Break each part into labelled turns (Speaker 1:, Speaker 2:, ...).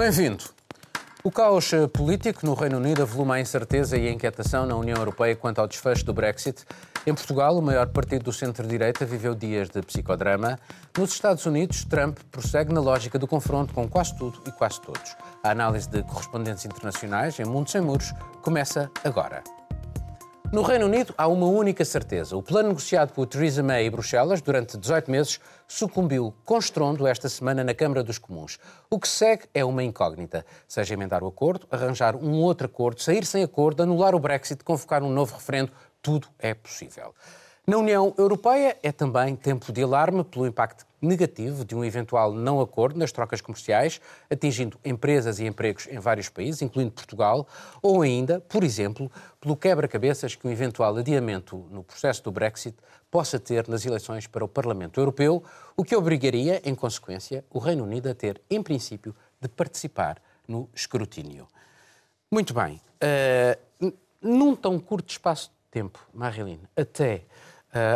Speaker 1: Bem-vindo. O caos político no Reino Unido avoluma a incerteza e a inquietação na União Europeia quanto ao desfecho do Brexit. Em Portugal, o maior partido do centro-direita viveu dias de psicodrama. Nos Estados Unidos, Trump prossegue na lógica do confronto com quase tudo e quase todos. A análise de correspondentes internacionais em Mundo Sem Muros começa agora. No Reino Unido há uma única certeza. O plano negociado por Theresa May e Bruxelas durante 18 meses sucumbiu com estrondo esta semana na Câmara dos Comuns. O que segue é uma incógnita. Seja emendar o acordo, arranjar um outro acordo, sair sem acordo, anular o Brexit, convocar um novo referendo, tudo é possível. Na União Europeia é também tempo de alarme pelo impacto negativo de um eventual não acordo nas trocas comerciais, atingindo empresas e empregos em vários países, incluindo Portugal, ou ainda, por exemplo, pelo quebra-cabeças que um eventual adiamento no processo do Brexit possa ter nas eleições para o Parlamento Europeu, o que obrigaria, em consequência, o Reino Unido a ter, em princípio, de participar no escrutínio. Muito bem. Uh, num tão curto espaço de tempo, Marilyn, até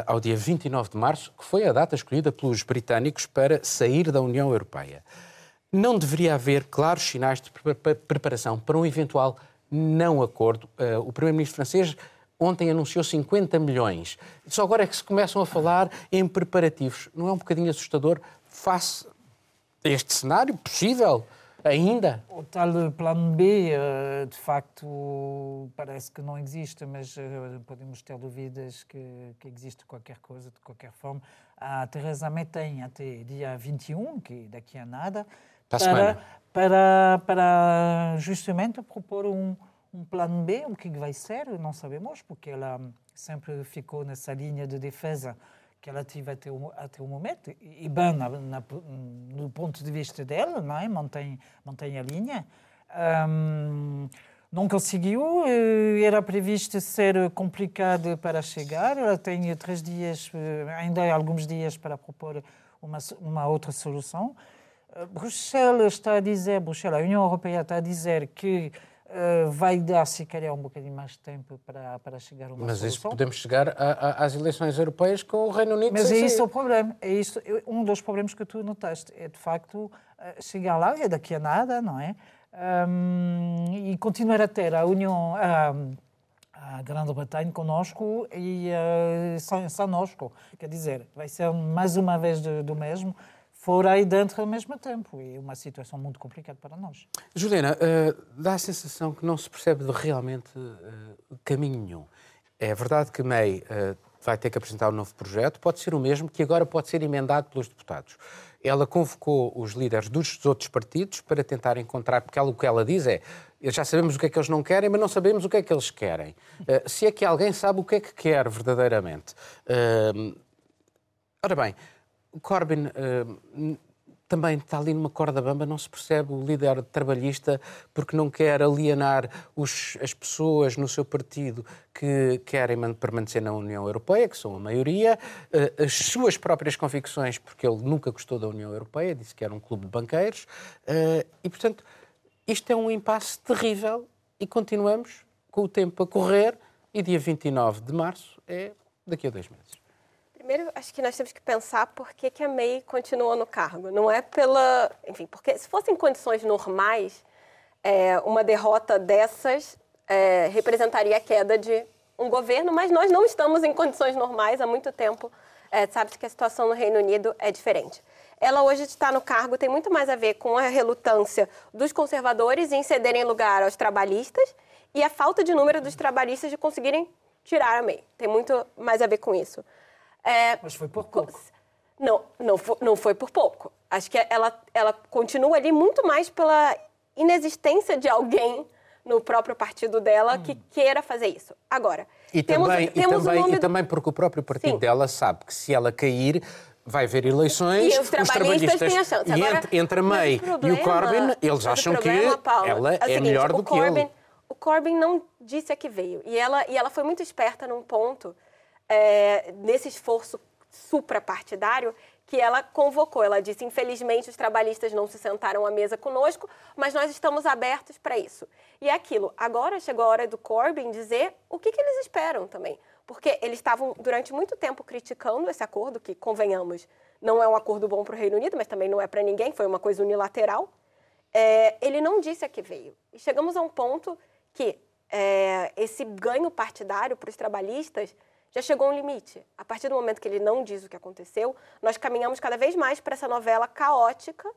Speaker 1: ao dia 29 de março, que foi a data escolhida pelos britânicos para sair da União Europeia. Não deveria haver claros sinais de preparação para um eventual não acordo. Uh, o primeiro-ministro francês ontem anunciou 50 milhões. Só agora é que se começam a falar em preparativos. Não é um bocadinho assustador face a este cenário possível? Ainda?
Speaker 2: O tal plano B, eh, de facto, parece que não existe, mas eh, podemos ter dúvidas que, que existe qualquer coisa, de qualquer forma. A Teresa May tem até dia 21, que daqui a nada, para, para, para justamente propor um, um plano B, o que vai ser, não sabemos, porque ela sempre ficou nessa linha de defesa que ela tive até o, até o momento, e bem na, na, no ponto de vista dela, não é? mantém, mantém a linha. Um, não conseguiu, eh, era previsto ser complicado para chegar, ela tem três dias, eh, ainda alguns dias para propor uma, uma outra solução. Eh, Bruxelas está a dizer, Bruxelas, a União Europeia está a dizer que Uh, vai dar, se calhar, um bocadinho mais de tempo para, para chegar a uma
Speaker 1: Mas
Speaker 2: solução.
Speaker 1: isso podemos chegar a, a, às eleições europeias com o Reino Unido
Speaker 2: Mas
Speaker 1: é
Speaker 2: isso o problema. É isso, um dos problemas que tu notaste. É, de facto, uh, chegar lá, é daqui a nada, não é? Um, e continuar a ter a União... a Grã-Bretanha conosco e uh, só, só conosco. Quer dizer, vai ser mais uma vez do, do mesmo fora aí dentro ao mesmo tempo. E é uma situação muito complicada para nós.
Speaker 1: Juliana, uh, dá a sensação que não se percebe realmente uh, caminho nenhum. É verdade que May uh, vai ter que apresentar um novo projeto, pode ser o mesmo, que agora pode ser emendado pelos deputados. Ela convocou os líderes dos outros partidos para tentar encontrar, porque ela, o que ela diz é já sabemos o que é que eles não querem, mas não sabemos o que é que eles querem. Uh, se é que alguém sabe o que é que quer verdadeiramente. Uh, ora bem, Corbyn uh, também está ali numa corda bamba, não se percebe o líder trabalhista porque não quer alienar os, as pessoas no seu partido que querem permanecer na União Europeia, que são a maioria, uh, as suas próprias convicções, porque ele nunca gostou da União Europeia, disse que era um clube de banqueiros, uh, e portanto isto é um impasse terrível e continuamos com o tempo a correr e dia 29 de março é daqui a dois meses.
Speaker 3: Primeiro, acho que nós temos que pensar por que, que a May continua no cargo. Não é pela. Enfim, porque se fossem condições normais, é, uma derrota dessas é, representaria a queda de um governo, mas nós não estamos em condições normais há muito tempo. É, Sabe-se que a situação no Reino Unido é diferente. Ela hoje está no cargo, tem muito mais a ver com a relutância dos conservadores em cederem lugar aos trabalhistas e a falta de número dos trabalhistas de conseguirem tirar a May. Tem muito mais a ver com isso.
Speaker 2: É, Mas foi por pouco.
Speaker 3: Não, não foi, não foi por pouco. Acho que ela, ela continua ali muito mais pela inexistência de alguém no próprio partido dela hum. que queira fazer isso. Agora,
Speaker 1: e temos, também, temos e, também, nome... e também porque o próprio partido Sim. dela sabe que se ela cair, vai haver eleições,
Speaker 3: e os trabalhistas, os trabalhistas têm a chance.
Speaker 1: E Agora, entre, entre a May problema, e o Corbyn, eles acham problema, que Paula, ela é, é seguinte, melhor do que
Speaker 3: Corbyn,
Speaker 1: ele.
Speaker 3: O Corbyn não disse a que veio. E ela, e ela foi muito esperta num ponto é, nesse esforço suprapartidário que ela convocou. Ela disse: infelizmente, os trabalhistas não se sentaram à mesa conosco, mas nós estamos abertos para isso. E é aquilo. Agora chegou a hora do Corbyn dizer o que, que eles esperam também. Porque eles estavam, durante muito tempo, criticando esse acordo, que, convenhamos, não é um acordo bom para o Reino Unido, mas também não é para ninguém, foi uma coisa unilateral. é, ele não disse a que veio. E chegamos a um ponto que é, esse ganho partidário para os trabalhistas já chegou um limite. A partir do momento que ele não diz o que aconteceu, nós caminhamos cada vez mais para essa novela caótica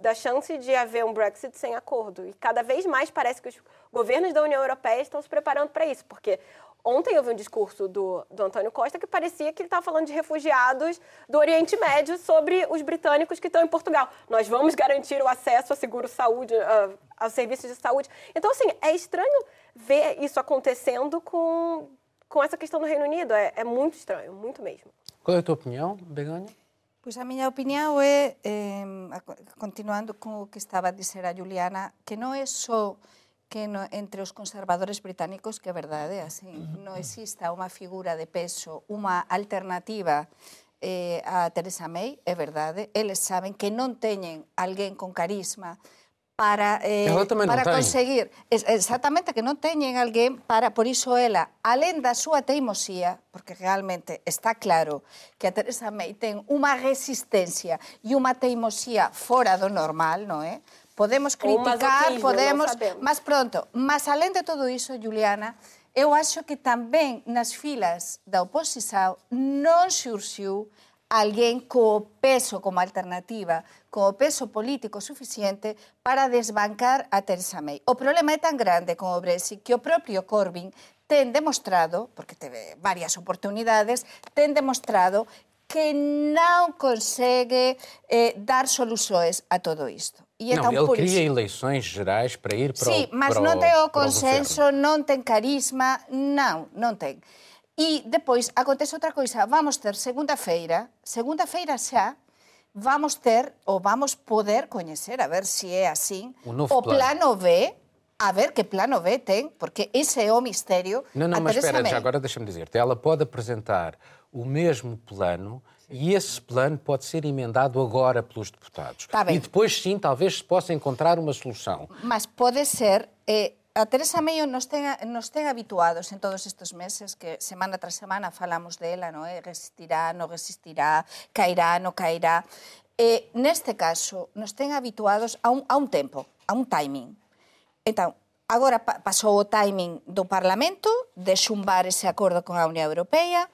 Speaker 3: da chance de haver um Brexit sem acordo. E cada vez mais parece que os governos da União Europeia estão se preparando para isso, porque Ontem eu vi um discurso do, do Antônio Costa que parecia que ele estava falando de refugiados do Oriente Médio sobre os britânicos que estão em Portugal. Nós vamos garantir o acesso a seguro-saúde, a, a serviços de saúde. Então, assim, é estranho ver isso acontecendo com, com essa questão do Reino Unido. É, é muito estranho, muito mesmo.
Speaker 1: Qual é a tua opinião, Begonha?
Speaker 4: Pois a minha opinião é, eh, continuando com o que estava a dizer a Juliana, que não é só que no, entre os conservadores británicos, que é verdade, así, non exista unha figura de peso, unha alternativa eh, a Teresa May, é verdade, eles saben que non teñen alguén con carisma para, eh, para conseguir. Es, exactamente, que non teñen alguén para, por iso ela, alén da súa teimosía, porque realmente está claro que a Teresa May ten unha resistencia e unha teimosía fora do normal, non é? Podemos criticar, podemos... máis pronto, mas alén de todo iso, Juliana, eu acho que tamén nas filas da oposición non surxiu alguén co peso como alternativa, co peso político suficiente para desbancar a Theresa May. O problema é tan grande como o Brexit que o propio Corbyn ten demostrado, porque teve varias oportunidades, ten demostrado que non consegue eh, dar soluções a todo isto.
Speaker 1: E não, então, ele cria isso... eleições gerais para ir para
Speaker 4: Sim,
Speaker 1: o Sim,
Speaker 4: mas
Speaker 1: para
Speaker 4: não tem o consenso, o não tem carisma, não, não tem. E depois acontece outra coisa, vamos ter segunda-feira, segunda-feira já, vamos ter, ou vamos poder conhecer, a ver se é assim,
Speaker 1: o, o
Speaker 4: plano. plano B, a ver que plano B tem, porque esse é o mistério.
Speaker 1: Não, não, mas espera, já agora deixa-me dizer-te, ela pode apresentar o mesmo plano e esse plano pode ser emendado agora pelos deputados.
Speaker 4: Tá
Speaker 1: e depois, sim, talvez se possa encontrar uma solução.
Speaker 4: Mas pode ser. Eh, A Teresa Meio nos ten, nos ten habituados en todos estes meses que semana tras semana falamos dela, no é? Resistirá, non resistirá, cairá, non cairá. E eh, neste caso nos ten habituados a un, a un tempo, a un timing. Entón, agora pa, pasou o timing do Parlamento de xumbar ese acordo con a Unión Europea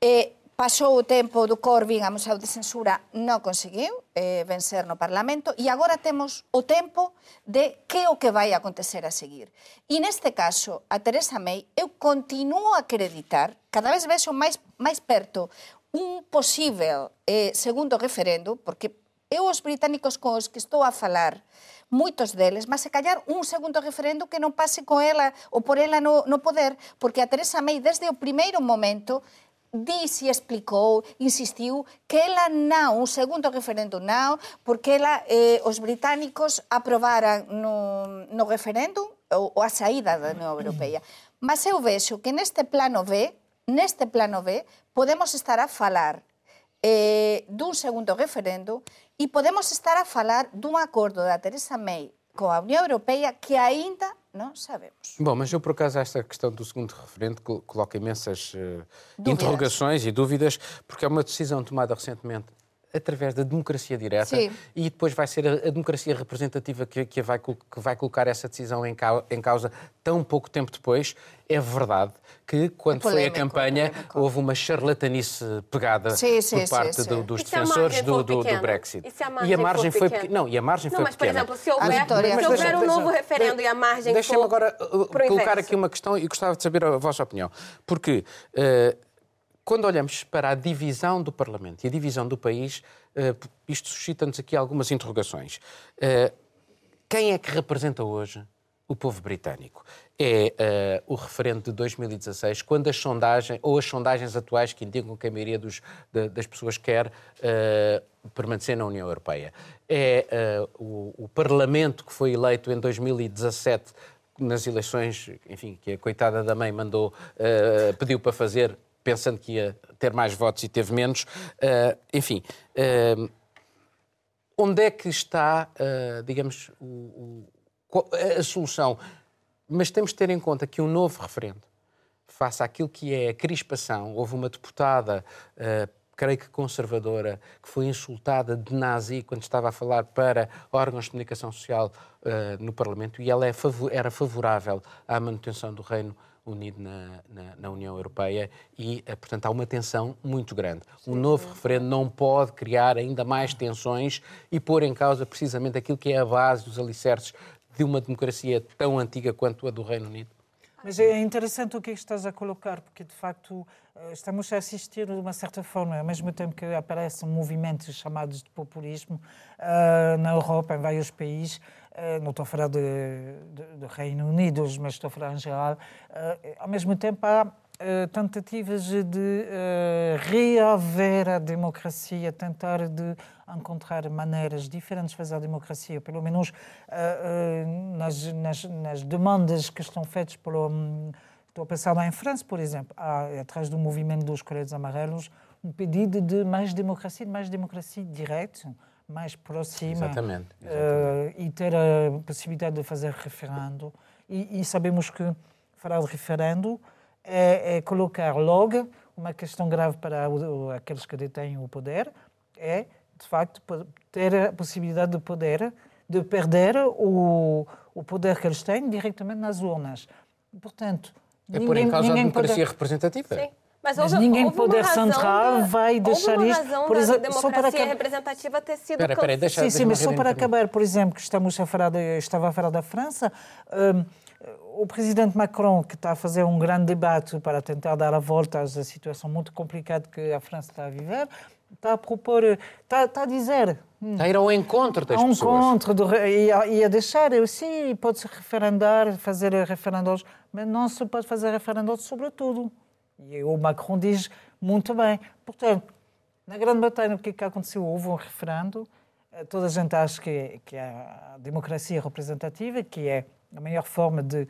Speaker 4: e Pasou o tempo do Corbyn a Museu de Censura, non conseguiu eh, vencer no Parlamento e agora temos o tempo de que o que vai acontecer a seguir. E neste caso, a Teresa May, eu continuo a acreditar, cada vez vexo máis, máis perto un posível eh, segundo referendo, porque eu os británicos con os que estou a falar, moitos deles, mas se callar un segundo referendo que non pase con ela ou por ela no, no poder, porque a Teresa May desde o primeiro momento dis e explicou, insistiu, que ela non, un segundo referendo non, porque ela, eh, os británicos aprobaran no, no referéndum ou, ou a saída da Unión Europea. Mas eu vexo que neste plano B, neste plano B, podemos estar a falar eh, dun segundo referendo e podemos estar a falar dun acordo da Teresa May coa Unión Europea que aínda não sabemos.
Speaker 1: Bom, mas eu, por acaso, esta questão do segundo referente coloca imensas uh, interrogações e dúvidas, porque é uma decisão tomada recentemente através da democracia direta
Speaker 4: Sim.
Speaker 1: e depois vai ser a, a democracia representativa que, que, vai, que vai colocar essa decisão em, cau, em causa tão pouco tempo depois. É verdade que, quando polémico, foi a campanha, polémico. houve uma charlatanice pegada
Speaker 4: sim, sim,
Speaker 1: por parte
Speaker 4: sim,
Speaker 1: do, dos defensores do, do, do, Brexit.
Speaker 3: E, a e a margem foi pequena?
Speaker 1: Não, e a margem não, foi
Speaker 3: mas,
Speaker 1: pequena.
Speaker 3: por exemplo, se houver, mas, se houver um novo referendo e a margem
Speaker 1: Deixa-me agora uh, colocar aqui uma questão e gostava de saber a vossa opinião. Porque... Uh, quando olhamos para a divisão do Parlamento e a divisão do país, eh, isto suscita-nos aqui algumas interrogações. Eh, quem é que representa hoje o povo britânico? É uh, o referendo de 2016, quando as sondagens, ou as sondagens atuais que indicam que a maioria dos, de, das pessoas quer uh, permanecer na União Europeia. É uh, o, o, Parlamento que foi eleito em 2017 nas eleições, enfim, que a coitada da mãe mandou, pediu para fazer pensando que ia ter mais votos e teve menos. Uh, enfim, uh, onde é que está, uh, digamos, o, o, a solução? Mas temos de ter em conta que um novo referendo, face àquilo que é a crispação, houve uma deputada creio que conservadora, que foi insultada de nazi quando estava a falar para órgãos de comunicação social uh, no Parlamento, e ela é era favorável à manutenção do Reino Unido na, na, na União Europeia e, uh, portanto, há uma tensão muito grande. Um novo referendo não pode criar ainda mais tensões e pôr em causa precisamente aquilo que é a base dos alicerces de uma democracia tão antiga quanto a do Reino Unido.
Speaker 2: Mas é interessante o que estás a colocar, porque de facto eh, estamos a assistir de uma certa forma, ao mesmo tempo que aparecem movimentos chamados de populismo uh, na Europa, em vários países, não estou a falar do Reino Unido, mas estou a falar em geral, uh, ao mesmo tempo há tentativas de reaver a democracia, tentar de encontrar maneiras diferentes de fazer a democracia, pelo menos nas, nas, nas demandas que estão feitas pelo hum, Estou a pensar lá em França, por exemplo, há, atrás do movimento dos coletes amarelos, um pedido de mais democracia, de mais democracia direta, mais próxima.
Speaker 1: Exatamente.
Speaker 2: exatamente. Uh, e ter a possibilidade de fazer referendo. E, e sabemos que falar de referendo é, é, colocar logo uma questão grave para o, aqueles que detêm o poder, é, de facto, ter a possibilidade de poder, de perder o, o poder que eles têm diretamente nas urnas. Portanto,
Speaker 1: é por em causa a democracia poder... representativa.
Speaker 3: Sim.
Speaker 2: Mas, houve, Mas ninguém poder central
Speaker 3: da,
Speaker 2: vai deixar
Speaker 3: houve uma
Speaker 2: isto.
Speaker 3: Por exemplo, só para representativa ter sido
Speaker 1: Espera, espera, deixa,
Speaker 2: Sim, sim, mas só para acabar, por exemplo, que estamos a falar de, estava a falar da França, um, o presidente Macron, que está a fazer um grande debate para tentar dar a volta à situação muito complicada que a França está a viver, está a propor, está, está a dizer.
Speaker 1: Hum, está a ir ao encontro das
Speaker 2: ao
Speaker 1: pessoas.
Speaker 2: encontro, do, e, a, e a deixar, sim, pode-se referendar, fazer referendos, mas não se pode fazer referendos sobre tudo. E o Macron diz muito bem. Portanto, na Grande Batalha, o que, é que aconteceu? Houve um referendo, eh, toda a gente acha que, é, que é a democracia representativa, que é a melhor forma de,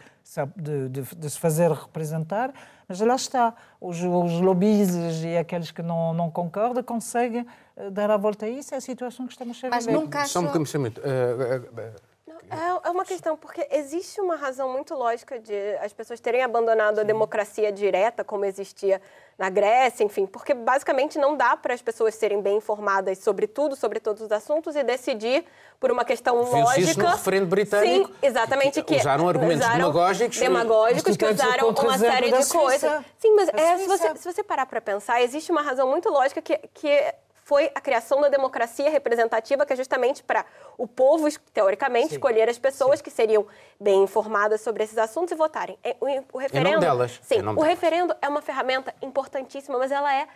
Speaker 2: de, de, de, se fazer representar, mas lá está, os, os lobbies e aqueles que não, não concordam conseguem eh, dar a volta a isso, é a situação que estamos a viver.
Speaker 4: Mas num caso...
Speaker 1: Só um bocadinho, uh,
Speaker 3: é, é uma questão, porque existe uma razão muito lógica de as pessoas terem abandonado Sim. a democracia direta, como existia na Grécia, enfim, porque basicamente não dá para as pessoas serem bem informadas sobre tudo, sobre todos os assuntos e decidir por uma questão lógica.
Speaker 1: Isso no referendo britânico.
Speaker 3: Sim, exatamente. Que,
Speaker 1: usaram argumentos usaram demagógicos.
Speaker 3: Demagógicos que usaram uma série de coisas. Sim, mas é, se, você, se você parar para pensar, existe uma razão muito lógica que, que foi a criação da democracia representativa, que é justamente para o povo, teoricamente, Sim. escolher as pessoas Sim. que seriam bem informadas sobre esses assuntos e votarem. É, o, o referendo. Em nome
Speaker 1: delas.
Speaker 3: Sim,
Speaker 1: nome
Speaker 3: o
Speaker 1: delas.
Speaker 3: referendo é uma ferramenta importantíssima, mas ela é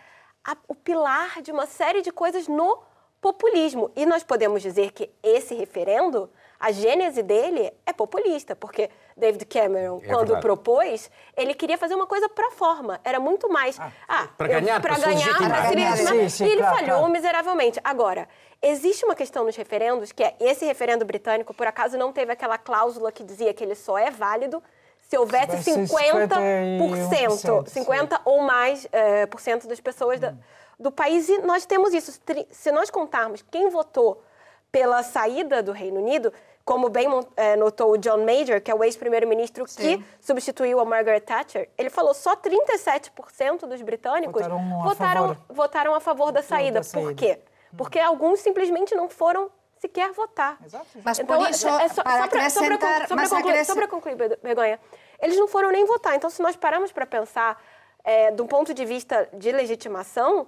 Speaker 3: a, o pilar de uma série de coisas no populismo. E nós podemos dizer que esse referendo, a gênese dele é populista, porque David Cameron, é quando verdade. propôs, ele queria fazer uma coisa para forma. Era muito mais. Ah,
Speaker 1: ah para ganhar, para
Speaker 3: ganhar, para se legitimar. Sim, e ele claro, falhou claro. miseravelmente. Agora, existe uma questão nos referendos, que é esse referendo britânico, por acaso, não teve aquela cláusula que dizia que ele só é válido se houvesse 50%, 50 ou mais é, por cento das pessoas hum. da, do país. E nós temos isso. Se nós contarmos quem votou pela saída do Reino Unido, como bem é, notou o John Major, que é o ex-primeiro-ministro que substituiu a Margaret Thatcher, ele falou só 37% dos britânicos votaram a, votaram, favor. votaram a favor da saída. da saída. Por quê? Porque alguns simplesmente não foram sequer votar.
Speaker 4: Exato. Mas então, por isso, é só, para acrescentar... Só
Speaker 3: para concluir, só concluir, Begonha, eles não foram nem votar. Então, se nós pararmos para pensar é, do ponto de vista de legitimação, é,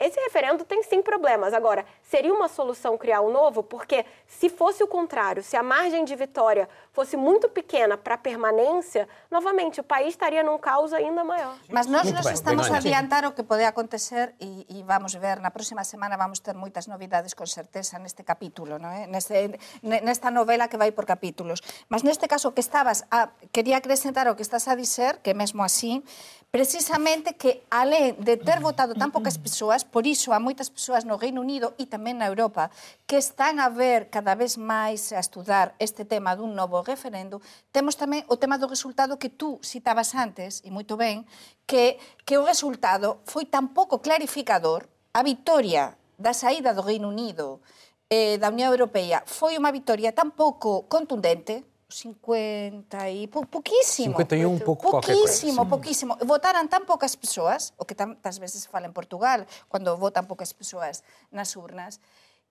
Speaker 3: esse referendo tem sim problemas. Agora, seria uma solução criar um novo? Porque se fosse o contrário, se a margem de vitória fosse muito pequena para permanência, novamente o país estaria num caos ainda maior.
Speaker 4: Mas nós nos estamos a adiantar o que pode acontecer e, e, vamos ver, na próxima semana vamos ter muitas novidades con certeza neste capítulo, non é? Neste, nesta novela que vai por capítulos. Mas neste caso que estabas, a, quería acrescentar o que estás a dizer, que mesmo así, precisamente que, além de ter votado tan poucas persoas, por iso há moitas persoas no Reino Unido e tamén na Europa que están a ver cada vez máis a estudar este tema dun novo referendo, temos tamén o tema do resultado que tú citabas antes, e moito ben, que, que o resultado foi tan pouco clarificador a vitoria da saída do Reino Unido eh, da Unión Europea foi unha vitoria tan pouco contundente 50 e pou, pouquíssimo.
Speaker 1: 51, um pouco.
Speaker 4: Pouquíssimo, pouquíssimo. Votaram tão poucas pessoas, o que tantas vezes se fala em Portugal, quando votam poucas pessoas nas urnas,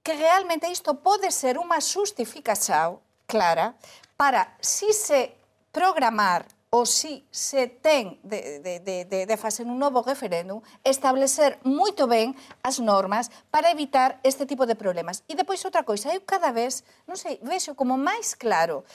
Speaker 4: que realmente isto pode ser uma justificação clara para, se se programar ou si se ten de, de, de, de, de facer un novo referéndum, establecer moito ben as normas para evitar este tipo de problemas. E depois outra coisa, eu cada vez, non sei, vexo como máis claro,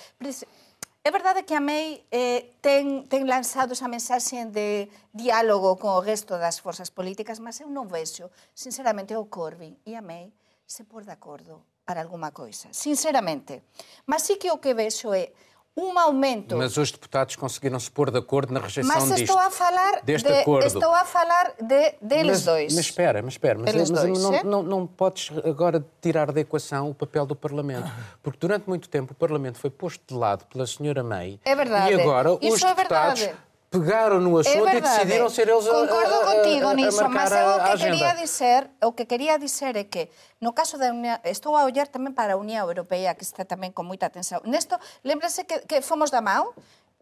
Speaker 4: É verdade que a MEI eh, ten, ten lanzado esa mensaxe de diálogo con o resto das forzas políticas, mas eu non vexo, sinceramente, o Corbyn e a MEI se por de acordo para alguma coisa, sinceramente. Mas sí que o que vexo é um aumento.
Speaker 1: Mas os deputados conseguiram se pôr de acordo na rejeição
Speaker 4: mas
Speaker 1: disto.
Speaker 4: estou a falar
Speaker 1: deste
Speaker 4: de,
Speaker 1: acordo.
Speaker 4: Estou a falar de, deles
Speaker 1: mas,
Speaker 4: dois.
Speaker 1: Mas espera, mas espera. Mas, mas
Speaker 4: dois,
Speaker 1: não,
Speaker 4: é?
Speaker 1: não, não podes agora tirar da equação o papel do Parlamento. Porque durante muito tempo o Parlamento foi posto de lado pela senhora May.
Speaker 4: É verdade.
Speaker 1: E agora
Speaker 4: Isso
Speaker 1: os
Speaker 4: é
Speaker 1: deputados
Speaker 4: verdade.
Speaker 1: pegaram no assunto
Speaker 4: é
Speaker 1: e decidiram ser eles
Speaker 4: Concordo
Speaker 1: a, a,
Speaker 4: contigo
Speaker 1: a, a
Speaker 4: mas eu o que
Speaker 1: agenda.
Speaker 4: quería dizer, o que quería dizer é que no caso da Unión, estou a ollar tamén para a Unión Europea que está tamén con moita atención. Nesto, lembrase que, que fomos da mão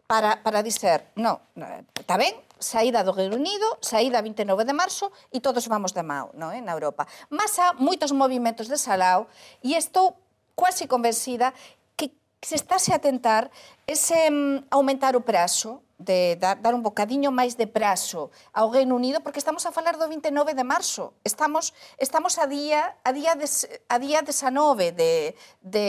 Speaker 4: para, para dizer, no, está ben, saída do Reino Unido, saída 29 de marzo e todos vamos da mão, no, é, na Europa. Mas há moitos movimentos de Salao e estou quase convencida que se estáse a tentar ese um, aumentar o prazo de dar, dar un bocadiño máis de prazo ao Reino Unido porque estamos a falar do 29 de marzo. Estamos estamos a día a día de, a día 19 de de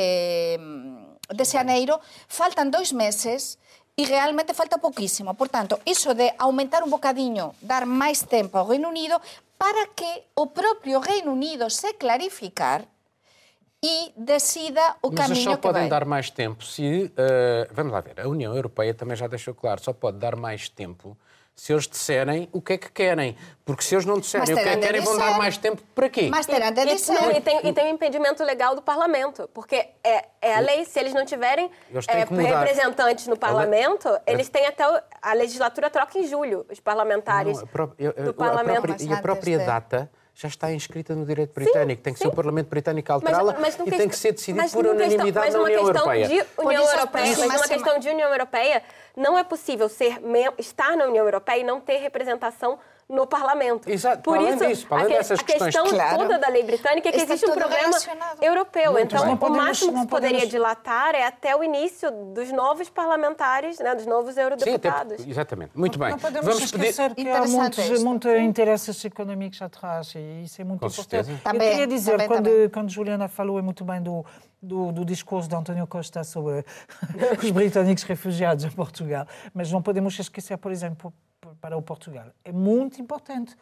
Speaker 4: de xaneiro, faltan dois meses e realmente falta poquísimo. Por tanto, iso de aumentar un bocadiño, dar máis tempo ao Reino Unido para que o propio Reino Unido se clarificar e decida o
Speaker 1: Mas
Speaker 4: caminho
Speaker 1: só
Speaker 4: que
Speaker 1: podem
Speaker 4: vai.
Speaker 1: dar mais tempo se. eh, vamos lá ver, a União Europeia também já deixou claro, só pode dar mais tempo se eles disserem o que é que querem. Porque se eles não disserem o que é que querem, vão dar mais tempo para quê?
Speaker 4: Mas terá de dizer.
Speaker 3: não, e, tem, e tem um impedimento legal do parlamento, porque é, é a lei, se eles não tiverem é, representantes no parlamento, eles têm até o- a legislatura troca em julho, os parlamentares
Speaker 1: Não, a eu-
Speaker 3: do
Speaker 1: a
Speaker 3: parlamento.
Speaker 1: própria- e a própria data já está inscrita no direito britânico. tem que ser
Speaker 3: sim.
Speaker 1: o Parlamento Britânico a alterá-la
Speaker 3: Mas- mas num
Speaker 1: e tem que ser decidido por unanimidade
Speaker 3: mas
Speaker 1: na União Europeia.
Speaker 3: União Europeia, mas numa
Speaker 4: sema-
Speaker 3: questão de União Europeia, não é possível ser estar na União Europeia e não ter representação no parlamento.
Speaker 1: Exato,
Speaker 3: Por isso,
Speaker 1: disso,
Speaker 3: a, que-
Speaker 1: dessas
Speaker 3: a questão.
Speaker 4: Claro.
Speaker 3: toda da lei britânica é que
Speaker 4: Está
Speaker 3: existe um
Speaker 4: relacionado.
Speaker 3: europeu.
Speaker 1: Muito
Speaker 3: então,
Speaker 1: bem.
Speaker 3: O
Speaker 2: podemos-
Speaker 3: máximo que se poderia dilatar é até o início dos novos parlamentares, né, dos novos
Speaker 1: Sim,
Speaker 3: eurodeputados.
Speaker 1: exatamente. Muito bem.
Speaker 2: Não podemos
Speaker 1: Vamos pedir.
Speaker 2: esquecer que há muitos, muitos interesses económicos atrás e isso é muito
Speaker 1: Com
Speaker 2: importante.
Speaker 1: certeza.
Speaker 2: Eu
Speaker 4: Também,
Speaker 2: queria dizer,
Speaker 4: também,
Speaker 2: quando,
Speaker 4: também.
Speaker 2: quando Juliana falou muito bem do, do, do discurso de António Costa sobre os britânicos refugiados em Portugal, mas não podemos esquecer, por exemplo, para o Portugal. É muito importante.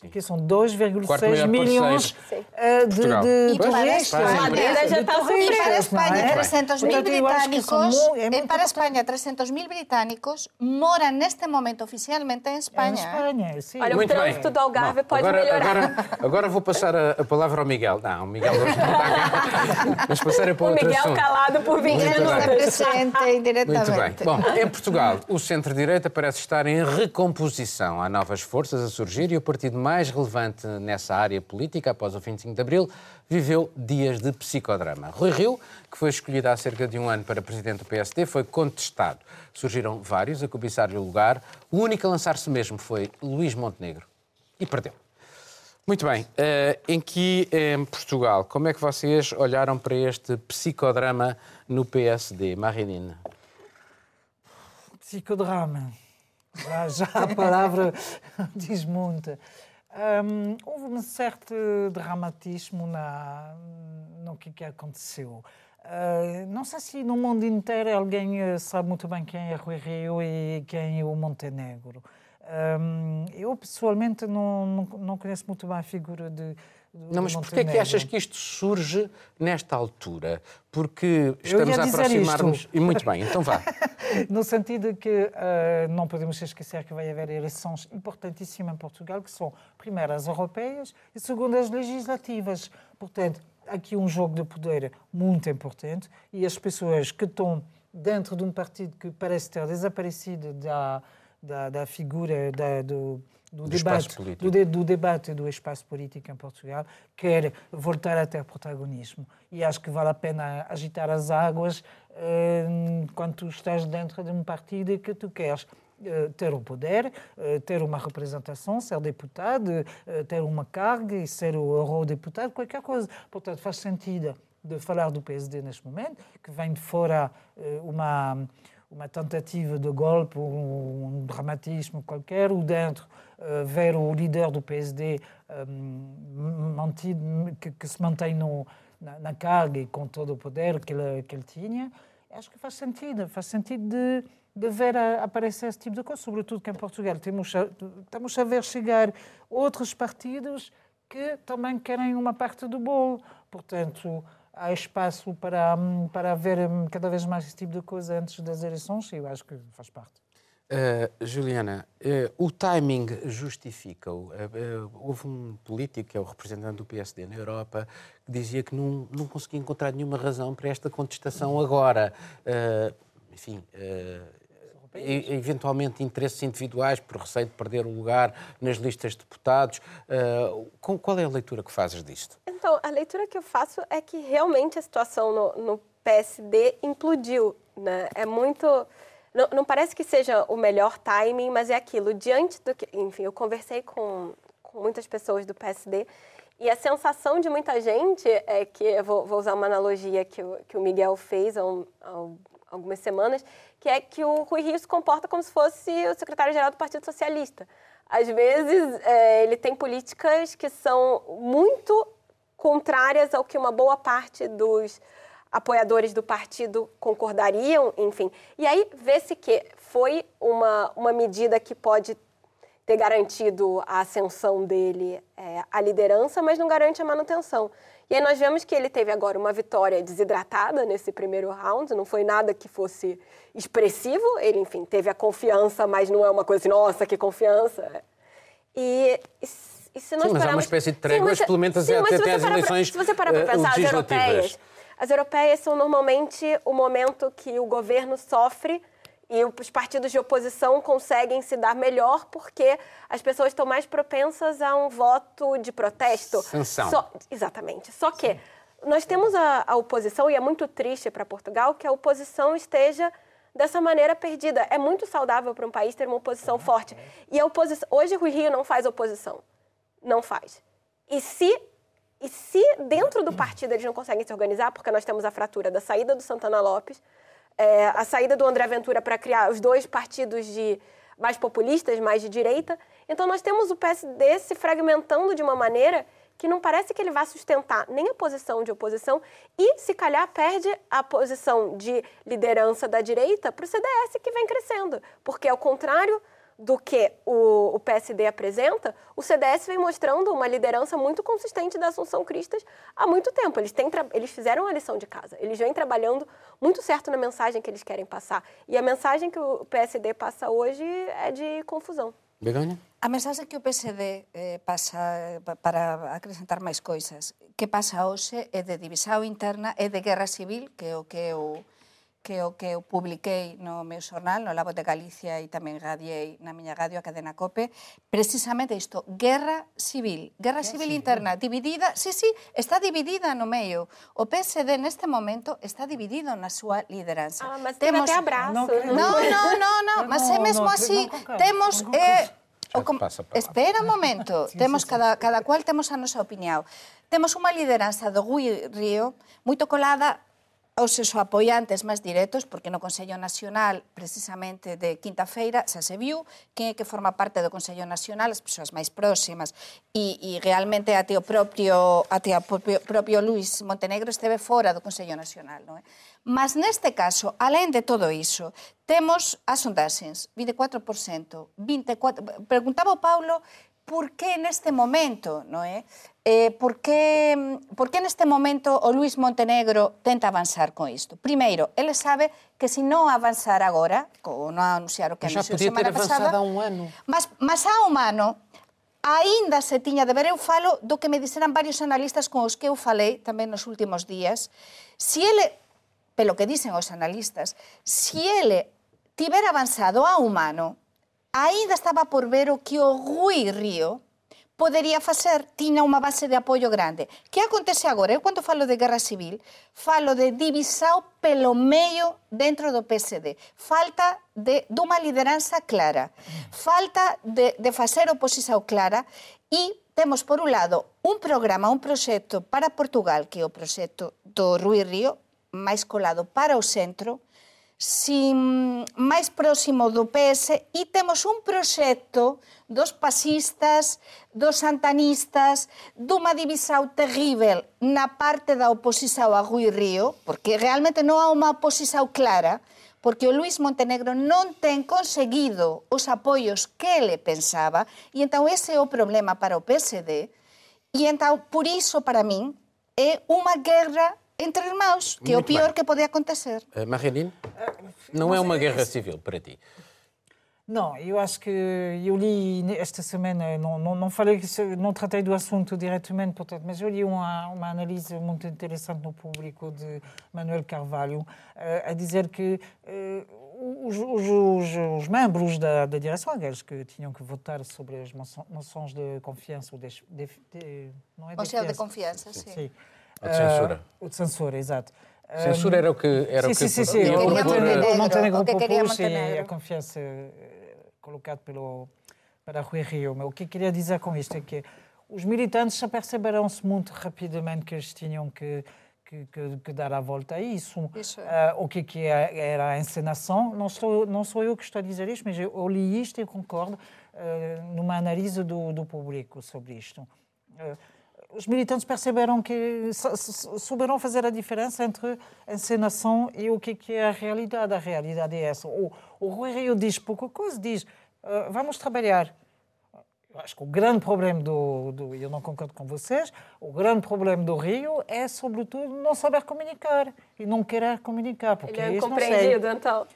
Speaker 2: Porque são
Speaker 1: Quarto
Speaker 2: 2,6
Speaker 1: maior
Speaker 2: milhões
Speaker 1: parceiro.
Speaker 2: eh, de, de
Speaker 4: E para a
Speaker 2: turistas.
Speaker 4: Espanha?
Speaker 2: de-
Speaker 3: Madeira já
Speaker 2: de
Speaker 3: está
Speaker 2: turistas,
Speaker 3: sofrendo.
Speaker 4: E para a
Speaker 2: não
Speaker 4: Espanha,
Speaker 2: é?
Speaker 4: 300 mil
Speaker 2: que é
Speaker 4: para
Speaker 2: importante.
Speaker 4: Espanha, 300 mil británicos moram neste momento oficialmente em
Speaker 2: Em
Speaker 4: Espanha.
Speaker 2: Espanha, sim.
Speaker 3: Olha, o
Speaker 1: Muito bem.
Speaker 3: trânsito do Algarve
Speaker 1: Bom,
Speaker 3: pode
Speaker 1: agora,
Speaker 3: melhorar.
Speaker 1: Agora, agora vou passar a, a palavra ao Miguel. Não, o Miguel hoje não está cá. Mas passar é para
Speaker 3: O
Speaker 1: outro
Speaker 3: Miguel
Speaker 1: assunto.
Speaker 3: calado por 20
Speaker 1: Muito
Speaker 4: Ele
Speaker 1: bem.
Speaker 4: está
Speaker 3: minutos.
Speaker 4: presente indiretamente.
Speaker 1: Muito bem. Bom, em Portugal, o centro-direita parece estar em recomposição. Há novas forças a surgir e o partido mais relevante nessa área política, após o 25 de Abril, viveu dias de psicodrama. Rui Rio, que foi escolhido há cerca de um ano para presidente do PSD, foi contestado. Surgiram vários a cobiçar-lhe o lugar. O único a lançar-se mesmo foi Luís Montenegro. E perdeu. Muito bem. Eh, em que em Portugal, como é que vocês olharam para este psicodrama no PSD, Marinine?
Speaker 2: Psicodrama. Já a palavra diz muito. Houve um certo dramatismo na, no que, que aconteceu. Ah, não sei se no mundo inteiro alguém eh, sabe muito bem quem é Rui Rio e quem é o Montenegro. Hum, eu, pessoalmente, não, não conheço muito bem a figura de.
Speaker 1: Não, mas porquê é que achas que isto surge nesta altura? Porque estamos a aproximar-nos. E muito bem, então vá.
Speaker 2: No sentido que eh, não podemos esquecer que vai haver eleições importantíssimas em Portugal, que são, primeiro, as europeias e, segundo, as legislativas. Portanto, aqui um jogo de poder muito importante e as pessoas que estão dentro de um partido que parece ter desaparecido da, da, da figura da, do, do,
Speaker 1: do
Speaker 2: debate, do, do, debate do espaço político em Portugal, quer voltar a ter protagonismo. E acho que vale a pena agitar as águas eh, quando tu estás dentro de um partido que tu queres eh, ter o poder, eh, ter uma representação, ser deputado, eh, ter uma carga e ser o eurodeputado, qualquer coisa. Portanto, faz sentido de falar do PSD neste momento, que vem de fora uma, uma tentativa de golpe, um, um dramatismo qualquer, ou dentro ver o líder do PSD um, mantido, que, que, se mantém no, na, na, carga e com todo o poder que ele, que ele tinha. Acho que faz sentido, faz sentido de de ver a, aparecer esse tipo de coisa, sobretudo que em Portugal temos a, estamos a ver chegar outros partidos que também querem uma parte do bolo. Portanto, há espaço para, para haver cada vez mais esse tipo de coisa antes das eleições e eu acho que faz parte.
Speaker 1: Uh, Juliana, uh, o timing justifica-o. Uh, houve um político, que é o representante do PSD na Europa, que dizia que não, não conseguia encontrar nenhuma razão para esta contestação agora. enfim, eventualmente interesses individuais por receio de perder o lugar nas listas de deputados. Uh, qual é a leitura que fazes disto?
Speaker 3: Então, a leitura que eu faço é que realmente a situação no, no PSD implodiu. Né? É muito. Não, não, parece que seja o melhor timing, mas é aquilo. Diante do que. Enfim, eu conversei com, com muitas pessoas do PSD e a sensação de muita gente é que. Eu vou, vou usar uma analogia que o, que o Miguel fez há, um, há algumas semanas que é que o Rui Rio se comporta como se fosse o secretário-geral do Partido Socialista. Às vezes, é, ele tem políticas que são muito contrárias ao que uma boa parte dos apoiadores do partido concordariam, enfim. E aí vê-se que foi uma, uma medida que pode ter garantido a ascensão dele é, à liderança, mas não garante a manutenção. E aí nós vemos que ele teve agora uma vitória desidratada nesse primeiro round, não foi nada que fosse expressivo, ele, enfim, teve a confiança, mas não é uma coisa assim, nossa, que confiança. E, e se nós
Speaker 1: sim, mas
Speaker 3: é
Speaker 1: uma espécie de trégua, experimenta até, até as eleições
Speaker 3: pra, Se você parar para uh, pensar, as europeias, as europeias são normalmente o momento que o governo sofre e os partidos de oposição conseguem se dar melhor porque as pessoas estão mais propensas a um voto de protesto.
Speaker 1: Sanção.
Speaker 3: Só, exatamente. Só que Sim. nós temos a, a oposição, e é muito triste para Portugal que a oposição esteja dessa maneira perdida. É muito saudável para um país ter uma oposição uhum. forte. E a oposição. Hoje o Rio não faz oposição. Não faz. E se e se dentro do partido eles não conseguem se organizar, porque nós temos a fratura da saída do Santana Lopes, é, a saída do André Ventura para criar os dois partidos de mais populistas, mais de direita. Então nós temos o PSD se fragmentando de uma maneira que não parece que ele vá sustentar nem a posição de oposição e, se calhar, perde a posição de liderança da direita para o CDS, que vem crescendo. Porque, ao contrário do que o, o, PSD apresenta, o CDS vem mostrando uma liderança muito consistente da Assunção Cristas há muito tempo. Eles, têm, eles fizeram a lição de casa, eles vêm trabalhando muito certo na mensagem que eles querem passar. E a mensagem que o PSD passa hoje é de confusão.
Speaker 1: Begoña?
Speaker 4: A mensagem que o PSD eh, pasa, para acrescentar máis coisas, que pasa hoxe é de divisão interna, é de guerra civil, que é o que o que o que eu publiquei no meu xornal, no Labo de Galicia e tamén radiei na miña radio a cadena COPE, precisamente isto, guerra civil, guerra civil civil interna, dividida, sí, sí, está dividida no meio. O PSD neste momento está dividido na súa lideranza.
Speaker 3: Ah, mas temos... te
Speaker 4: abrazo. Non, non, non, non, mas é mesmo así, temos... Eh, o com... Espera un momento, sí, temos sí, sí. cada, cada cual temos a nosa opinión. Temos unha lideranza do Gui Río moito colada os seus apoiantes máis directos, porque no Consello Nacional, precisamente de quinta feira, xa se viu quen é que forma parte do Consello Nacional, as persoas máis próximas, e, e realmente até o propio, até o propio, propio Luis Montenegro esteve fora do Consello Nacional. Non é? Mas neste caso, além de todo iso, temos as sondaxes, 24%, 24%. Preguntaba o Paulo por que neste momento, non é? Eh? eh, por, que, por que neste momento o Luis Montenegro tenta avanzar con isto? Primeiro, ele sabe que se non avanzar agora, ou non anunciar o que anunciou semana pasada...
Speaker 1: Já podia ter avanzado há un ano.
Speaker 4: Mas, mas há un ano, aínda se tiña de ver, eu falo do que me diseran varios analistas con os que eu falei tamén nos últimos días, si ele, pelo que dicen os analistas, si ele tiver avanzado a humano, ainda estaba por ver o que o Rui Río podería facer, tiña unha base de apoio grande. Que acontece agora? Eu, cando falo de guerra civil, falo de divisao pelo meio dentro do PSD. Falta de, dunha lideranza clara. Falta de, de facer oposición clara e temos, por un lado, un programa, un proxecto para Portugal, que é o proxecto do Rui Río, máis colado para o centro, sin máis próximo do PS e temos un proxecto dos pasistas, dos santanistas, dunha divisao terrível na parte da oposición a Rui Río, porque realmente non há unha oposición clara, porque o Luis Montenegro non ten conseguido os apoios que ele pensaba, e entón ese é o problema para o PSD, e entón, por iso, para min, é unha guerra entre irmãos, que é o pior bem. que pode acontecer.
Speaker 1: Eh, Marilín? Não é uma guerra civil para ti?
Speaker 2: Não, eu acho que eu li esta semana, não, não, não falei, não tratei do assunto diretamente, portanto, mas eu li uma, uma análise muito interessante no público de Manuel Carvalho, uh, a dizer que uh, os, os, os, membros da, da direção, aqueles que tinham que votar sobre as moções de confiança, ou de, de,
Speaker 4: de, não é de, de confiança, sim. sim
Speaker 1: o de censura.
Speaker 2: Uh, o de censura, exato.
Speaker 1: Censura era o que era
Speaker 2: sim,
Speaker 1: o que
Speaker 2: sim, sim, sim. O, o Montenegro, Montenegro propôs e a confiança eh, colocada pelo para Rui Rio. Mas o que queria dizer com isto é que os militantes aperceberam-se muito rapidamente que eles tinham que que, que, que, dar a volta a isso. isso é. uh, o que, que é, era a encenação, não sou, não sou eu que estou a dizer isto, mas eu li isto e concordo uh, numa análise do, do público sobre isto. Uh, os militantes perceberam que souberam fazer a diferença entre a encenação e o que é a realidade. A realidade é essa. O, o Rui Rio diz pouca coisa, diz uh, vamos trabalhar. Eu acho que o grande problema do, do, eu não concordo com vocês, o grande problema do Rio é, sobretudo, não saber comunicar e não querer comunicar. Porque
Speaker 3: Ele é compreendido, então.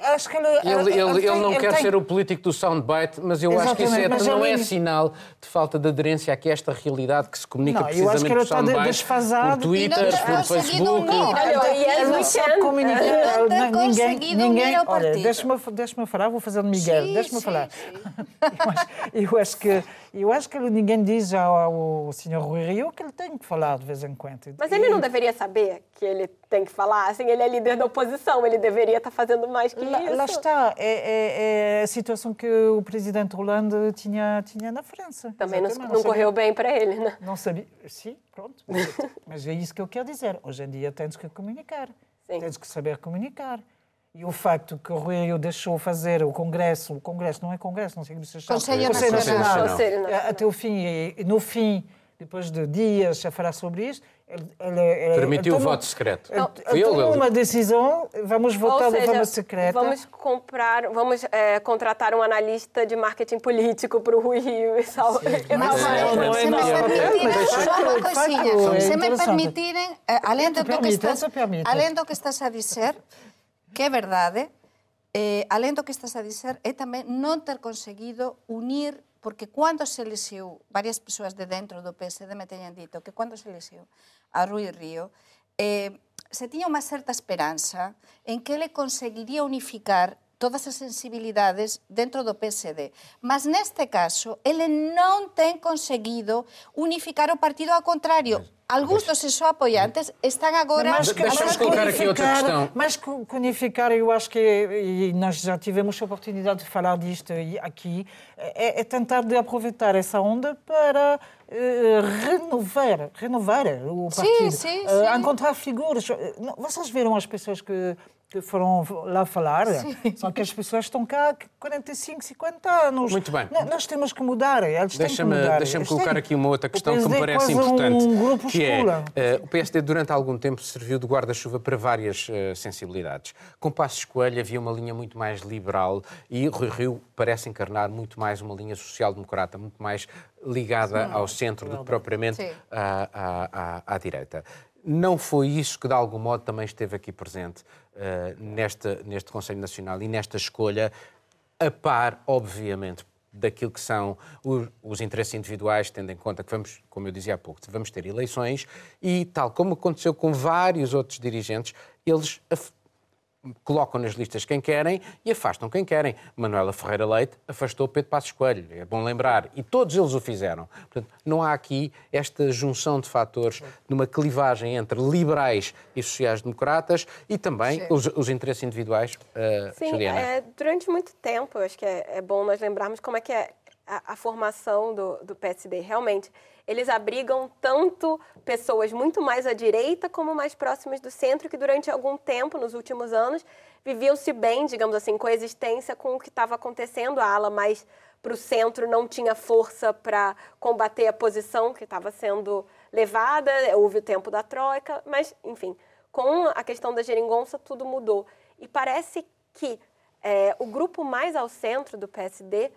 Speaker 2: Acho que ele,
Speaker 1: ele, ele, ele, ele não quer tem... ser o político do soundbite, mas eu Exatamente, acho que isso é, não é sinal de falta de aderência aqui a esta realidade que se comunica não, precisamente por soundbite, desfasado. por Twitter, por Facebook.
Speaker 3: Ele não sabe
Speaker 2: comunicar. Ninguém, ninguém, olha, deixa-me deixa falar, vou fazer de Miguel, deixa-me falar. Eu acho, eu acho que eu acho que ninguém diz ao, ao senhor Rui Rio que ele tem que falar de vez em quando.
Speaker 3: Mas ele não deveria saber que ele tem que falar? Assim, ele é líder da oposição, ele deveria estar fazendo mais que
Speaker 2: lá,
Speaker 3: isso.
Speaker 2: Lá está, é, é, é, a situação que o presidente Hollande tinha, tinha na França.
Speaker 3: Também não, não, não correu bem para ele, né?
Speaker 2: Não sabia. Sim, pronto. Mas é isso que eu quero dizer. Hoje em dia tens que comunicar. Sim. Tens que saber comunicar. E o facto que o Rui deixou fazer o Congresso, o Congresso não é Congresso, não sei como se chama.
Speaker 4: Conselho, Conselho Nacional.
Speaker 2: Nacional. Até o fim, e no fim, depois de dias a falar sobre isto, ele,
Speaker 1: ele, Permitiu ele tomou, o voto secreto.
Speaker 2: Ele, ele tomou uma decisão, vamos votar seja, de forma secreta.
Speaker 3: Vamos comprar, vamos é, contratar um analista de marketing político para o Rui Rio e
Speaker 4: Sal... Mas, não, não, é só uma coisinha, se me permitirem, além do, que estás, além do que estás a dizer, que é verdade, eh, além do que estás a dizer, é tamén non ter conseguido unir porque cando se lesiu, varias persoas de dentro do PSD me teñen dito que cando se lesiu a Rui Río, eh, se tiña unha certa esperanza en que ele conseguiría unificar todas as sensibilidades dentro do PSD. Mas neste caso, ele non ten conseguido unificar o partido ao contrario. Pues Alguns dos seus apoiantes estão agora...
Speaker 1: Mas, Deixa-me colocar aqui outra questão.
Speaker 2: Mas unificar, eu acho que, e nós já tivemos a oportunidade de falar disto aqui, é, é tentar de aproveitar essa onda para uh, renovar, renovar o partido. Sim, sim, sim. Uh, encontrar figuras. Vocês viram as pessoas que que foram lá falar, Sim. são que as pessoas estão cá 45, 50 anos.
Speaker 1: Muito bem.
Speaker 2: Nós temos que mudar, eles têm que mudar.
Speaker 1: Deixa-me colocar aqui uma outra questão que me parece importante, um que é, uh, o PSD durante algum tempo serviu de guarda-chuva para várias uh, sensibilidades. Com Passos Coelho havia uma linha muito mais liberal e Rui Rio parece encarnar muito mais uma linha social-democrata, muito mais ligada Sim, ao centro do que propriamente à, à, à, à direita. Não foi isso que, de algum modo, também esteve aqui presente uh, neste, neste Conselho Nacional e nesta escolha, a par, obviamente, daquilo que são os, interesses individuais, tendo em conta que vamos, como eu dizia há pouco, vamos ter eleições e, tal como aconteceu com vários outros dirigentes, eles colocam nas listas quem querem e afastam quem querem. Manuela Ferreira Leite afastou Pedro Passos Coelho, é bom lembrar, e todos eles o fizeram. Portanto, não há aqui esta junção de fatores numa clivagem entre liberais e sociais-democratas e também os, os, interesses individuais. Uh,
Speaker 3: Sim, é, durante muito tempo, acho que é, é, bom nós lembrarmos como é que é a, a formação do, do PSD. Realmente, eles abrigam tanto pessoas muito mais à direita como mais próximas do centro, que durante algum tempo, nos últimos anos, viviam-se bem, digamos assim, coexistência com o que estava acontecendo. A ala mais para o centro não tinha força para combater a posição que estava sendo levada, houve o tempo da troika, mas, enfim, com a questão da geringonça, tudo mudou. E parece que é, o grupo mais ao centro do PSD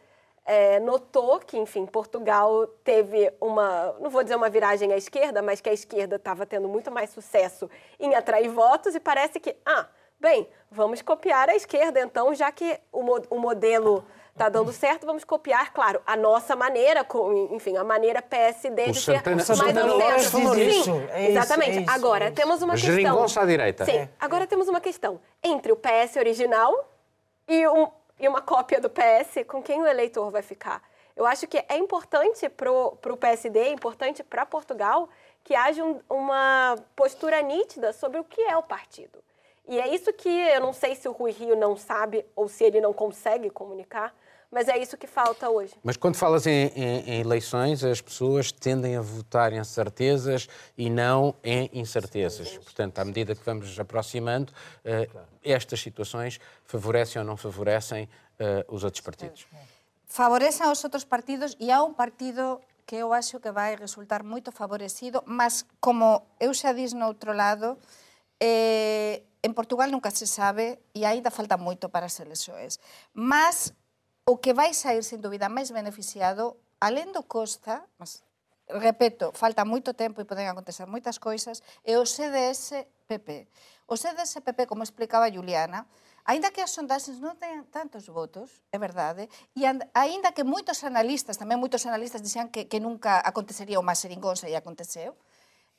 Speaker 3: é, notou que, enfim, Portugal teve uma, não vou dizer uma viragem à esquerda, mas que a esquerda estava tendo muito mais sucesso em atrair votos e parece que, ah, bem, vamos copiar a esquerda, então, já que o, o modelo está dando certo, vamos copiar, claro, a nossa maneira, com, enfim, a maneira PSD
Speaker 1: o
Speaker 3: de
Speaker 1: Santana,
Speaker 3: ser mais
Speaker 1: ao
Speaker 3: centro.
Speaker 2: Sim,
Speaker 3: é exatamente. É isso, agora,
Speaker 2: é
Speaker 3: temos uma questão...
Speaker 1: Geringonça à direita.
Speaker 3: Sim, agora temos uma questão entre o PS original e um e uma cópia do PS, com quem o eleitor vai ficar? Eu acho que é importante para o PSD, é importante para Portugal, que haja um, uma postura nítida sobre o que é o partido. E é isso que eu não sei se o Rui Rio não sabe ou se ele não consegue comunicar, mas é isso que falta hoje.
Speaker 1: Mas quando falas em, em, em, eleições, as pessoas tendem a votar em certezas e não em incertezas. Sim. Portanto, à medida que vamos aproximando, uh, claro. estas situações favorecem ou não favorecem uh, os outros partidos?
Speaker 4: Favorecem os outros partidos e há um partido que eu acho que vai resultar muito favorecido, mas como eu xa disse no outro lado, eh, en Portugal nunca se sabe e ainda falta moito para as eleições. Mas o que vai sair, sen dúbida, máis beneficiado, alén do Costa, mas, repeto, falta moito tempo e poden acontecer moitas coisas, é o CDS-PP. O CDS-PP, como explicaba Juliana, Ainda que as sondaxes non teñan tantos votos, é verdade, e aínda que moitos analistas, tamén moitos analistas dixan que, que nunca acontecería o Maseringonsa e aconteceu,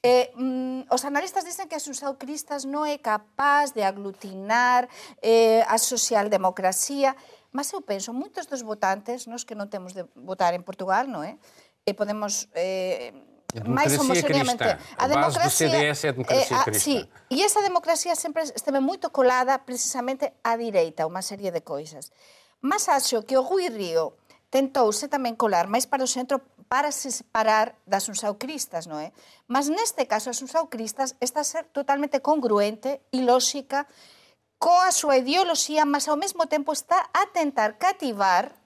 Speaker 4: Eh, mm, os analistas dicen que a Susao Cristas non é capaz de aglutinar eh, a socialdemocracia Mas eu penso, moitos dos votantes, nos que non temos de votar en Portugal, non é? E podemos... Eh,
Speaker 1: máis homogeneamente. A, a democracia do CDS é a democracia eh, a. Sí,
Speaker 4: e esa democracia sempre esteve moito colada precisamente á direita, unha serie de coisas. Mas acho que o Rui Río tentouse tamén colar máis para o centro para se separar das unsaucristas, non é? Mas neste caso as unsaucristas está a ser totalmente congruente e lóxica coa súa ideoloxía, mas ao mesmo tempo está a tentar cativar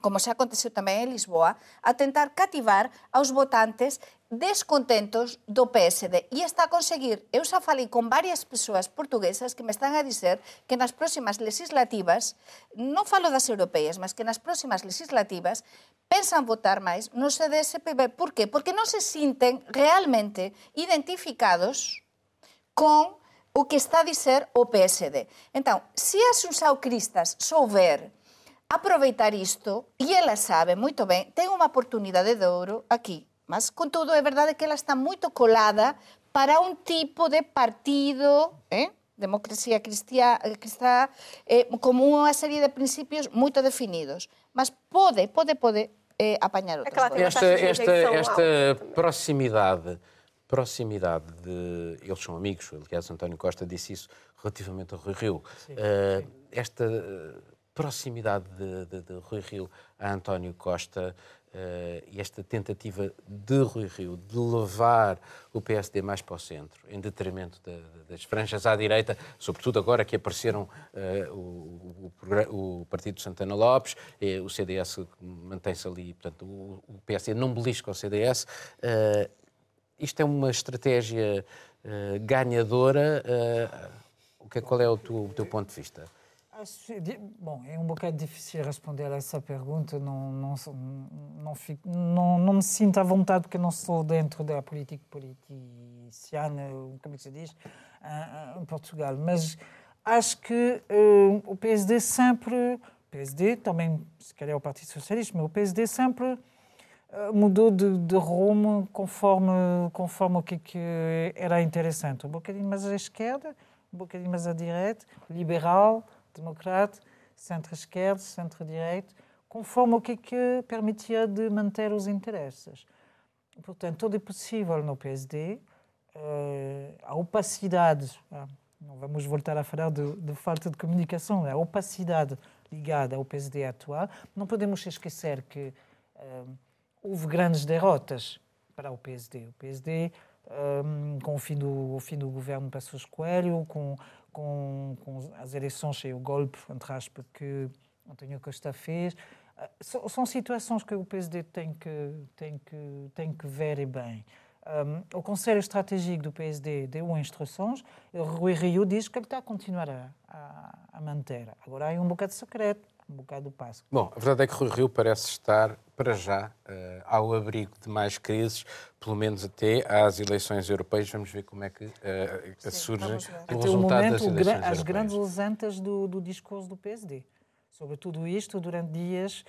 Speaker 4: como xa aconteceu tamén en Lisboa, a tentar cativar aos votantes descontentos do PSD. E está a conseguir, eu xa falei con varias persoas portuguesas que me están a dizer que nas próximas legislativas, non falo das europeas, mas que nas próximas legislativas, pensan votar máis no CDSPB. Por qué? Porque non se sinten realmente identificados con o que está a dizer o PSD. Entón, se as unsaucristas souber aproveitar isto, e ela sabe moito ben, ten unha oportunidade de ouro aquí. Mas, con todo, é verdade que ela está moito colada para un tipo de partido, eh? democracia cristía, cristá, eh, como unha serie de principios moito definidos. Mas pode, pode, pode eh, apañar outros.
Speaker 1: Esta, esta, esta proximidade proximidade de. Eles são amigos, aliás, António Costa disse isso relativamente a Rui Rio. Sim, uh, sim. Esta eh, proximidade de, de, de, Rui Rio a António Costa uh, e esta tentativa de Rui Rio de levar o PSD mais para o centro, em detrimento de, das franjas à direita, sobretudo agora que apareceram uh, o, o, o, Partido de Santana Lopes, o CDS mantém-se ali, portanto, o, o PSD não belisca o CDS isto é uma estratégia uh, ganhadora. Uh, que, qual é o teu, o teu ponto de vista?
Speaker 2: Bom, é um bocado difícil responder a essa pergunta. Não, não, não, fico, não, não me sinto à vontade porque não estou dentro da política politiciana, como é que se diz, em Portugal. Mas acho que uh, o PSD sempre, o PSD também, se calhar o Partido Socialista, mas o PSD sempre mudou de, de, rumo conforme, conforme o que, que era interessante. Um bocadinho mais à esquerda, um bocadinho mais à direita, liberal, democrata, centro-esquerda, centro-direita, conforme o que, que permitia de manter os interesses. Portanto, tudo é possível no PSD. Uh, a opacidade, ah, não vamos voltar a falar de, de falta de comunicação, a opacidade ligada ao PSD atual, não podemos esquecer que uh, houve grandes derrotas para o PSD. O PSD, um, com o fim, do, o fim do governo Passos Coelho, com, com, com as eleições e o golpe, entre aspas, que António Costa fez, uh, são situações que o PSD tem que, tem que, tem que ver bem. Um, o Conselho Estratégico do PSD deu instruções e o Rui Rio diz que ele está a continuar a, a, a manter. Agora há um bocado secreto, um bocado de passo.
Speaker 1: Bom, a verdade é que Rui Rio parece estar, para já, uh, ao abrigo de mais crises, pelo menos até às eleições europeias. Vamos ver como é que uh, Sim, surge o
Speaker 2: até resultado o momento, das eleições As grandes lesantas do, do discurso do PSD. Sobre tudo isto, durante dias,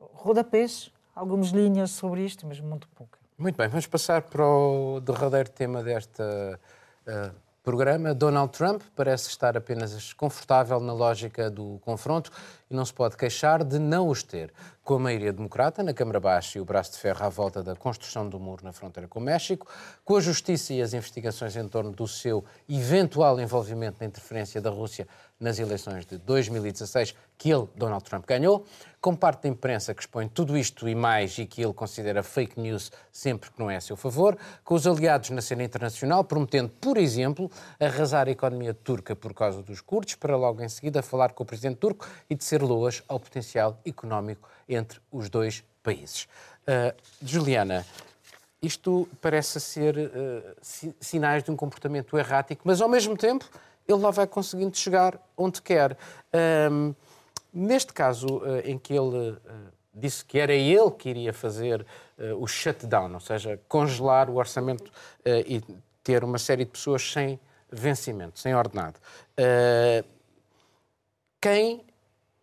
Speaker 2: rodapés, algumas linhas sobre isto, mas muito pouco.
Speaker 1: Muito bem, vamos passar para o derradeiro tema desta uh, programa. Donald Trump parece estar apenas confortável na lógica do confronto e não se pode queixar de não os ter. Com a maioria democrata na Câmara Baixa e o braço de ferro à volta da construção do muro na fronteira com o México, com a justiça e as investigações em torno do seu eventual envolvimento na interferência da Rússia nas eleições de 2016, que ele, Donald Trump, ganhou, com parte da imprensa que expõe tudo isto e mais e que ele considera fake news sempre que não é a seu favor, com os aliados na cena internacional, prometendo, por exemplo, arrasar a economia turca por causa dos curdos, para logo em seguida falar com o presidente turco e de ser loas ao potencial económico entre os dois países. Uh, Juliana, isto parece ser uh, sinais de um comportamento errático, mas ao mesmo tempo ele lá vai conseguindo chegar onde quer. Um, neste caso uh, em que ele uh, disse que era ele que iria fazer uh, o shutdown, ou seja, congelar o orçamento e ter uma série de pessoas sem vencimento, sem ordenado. quem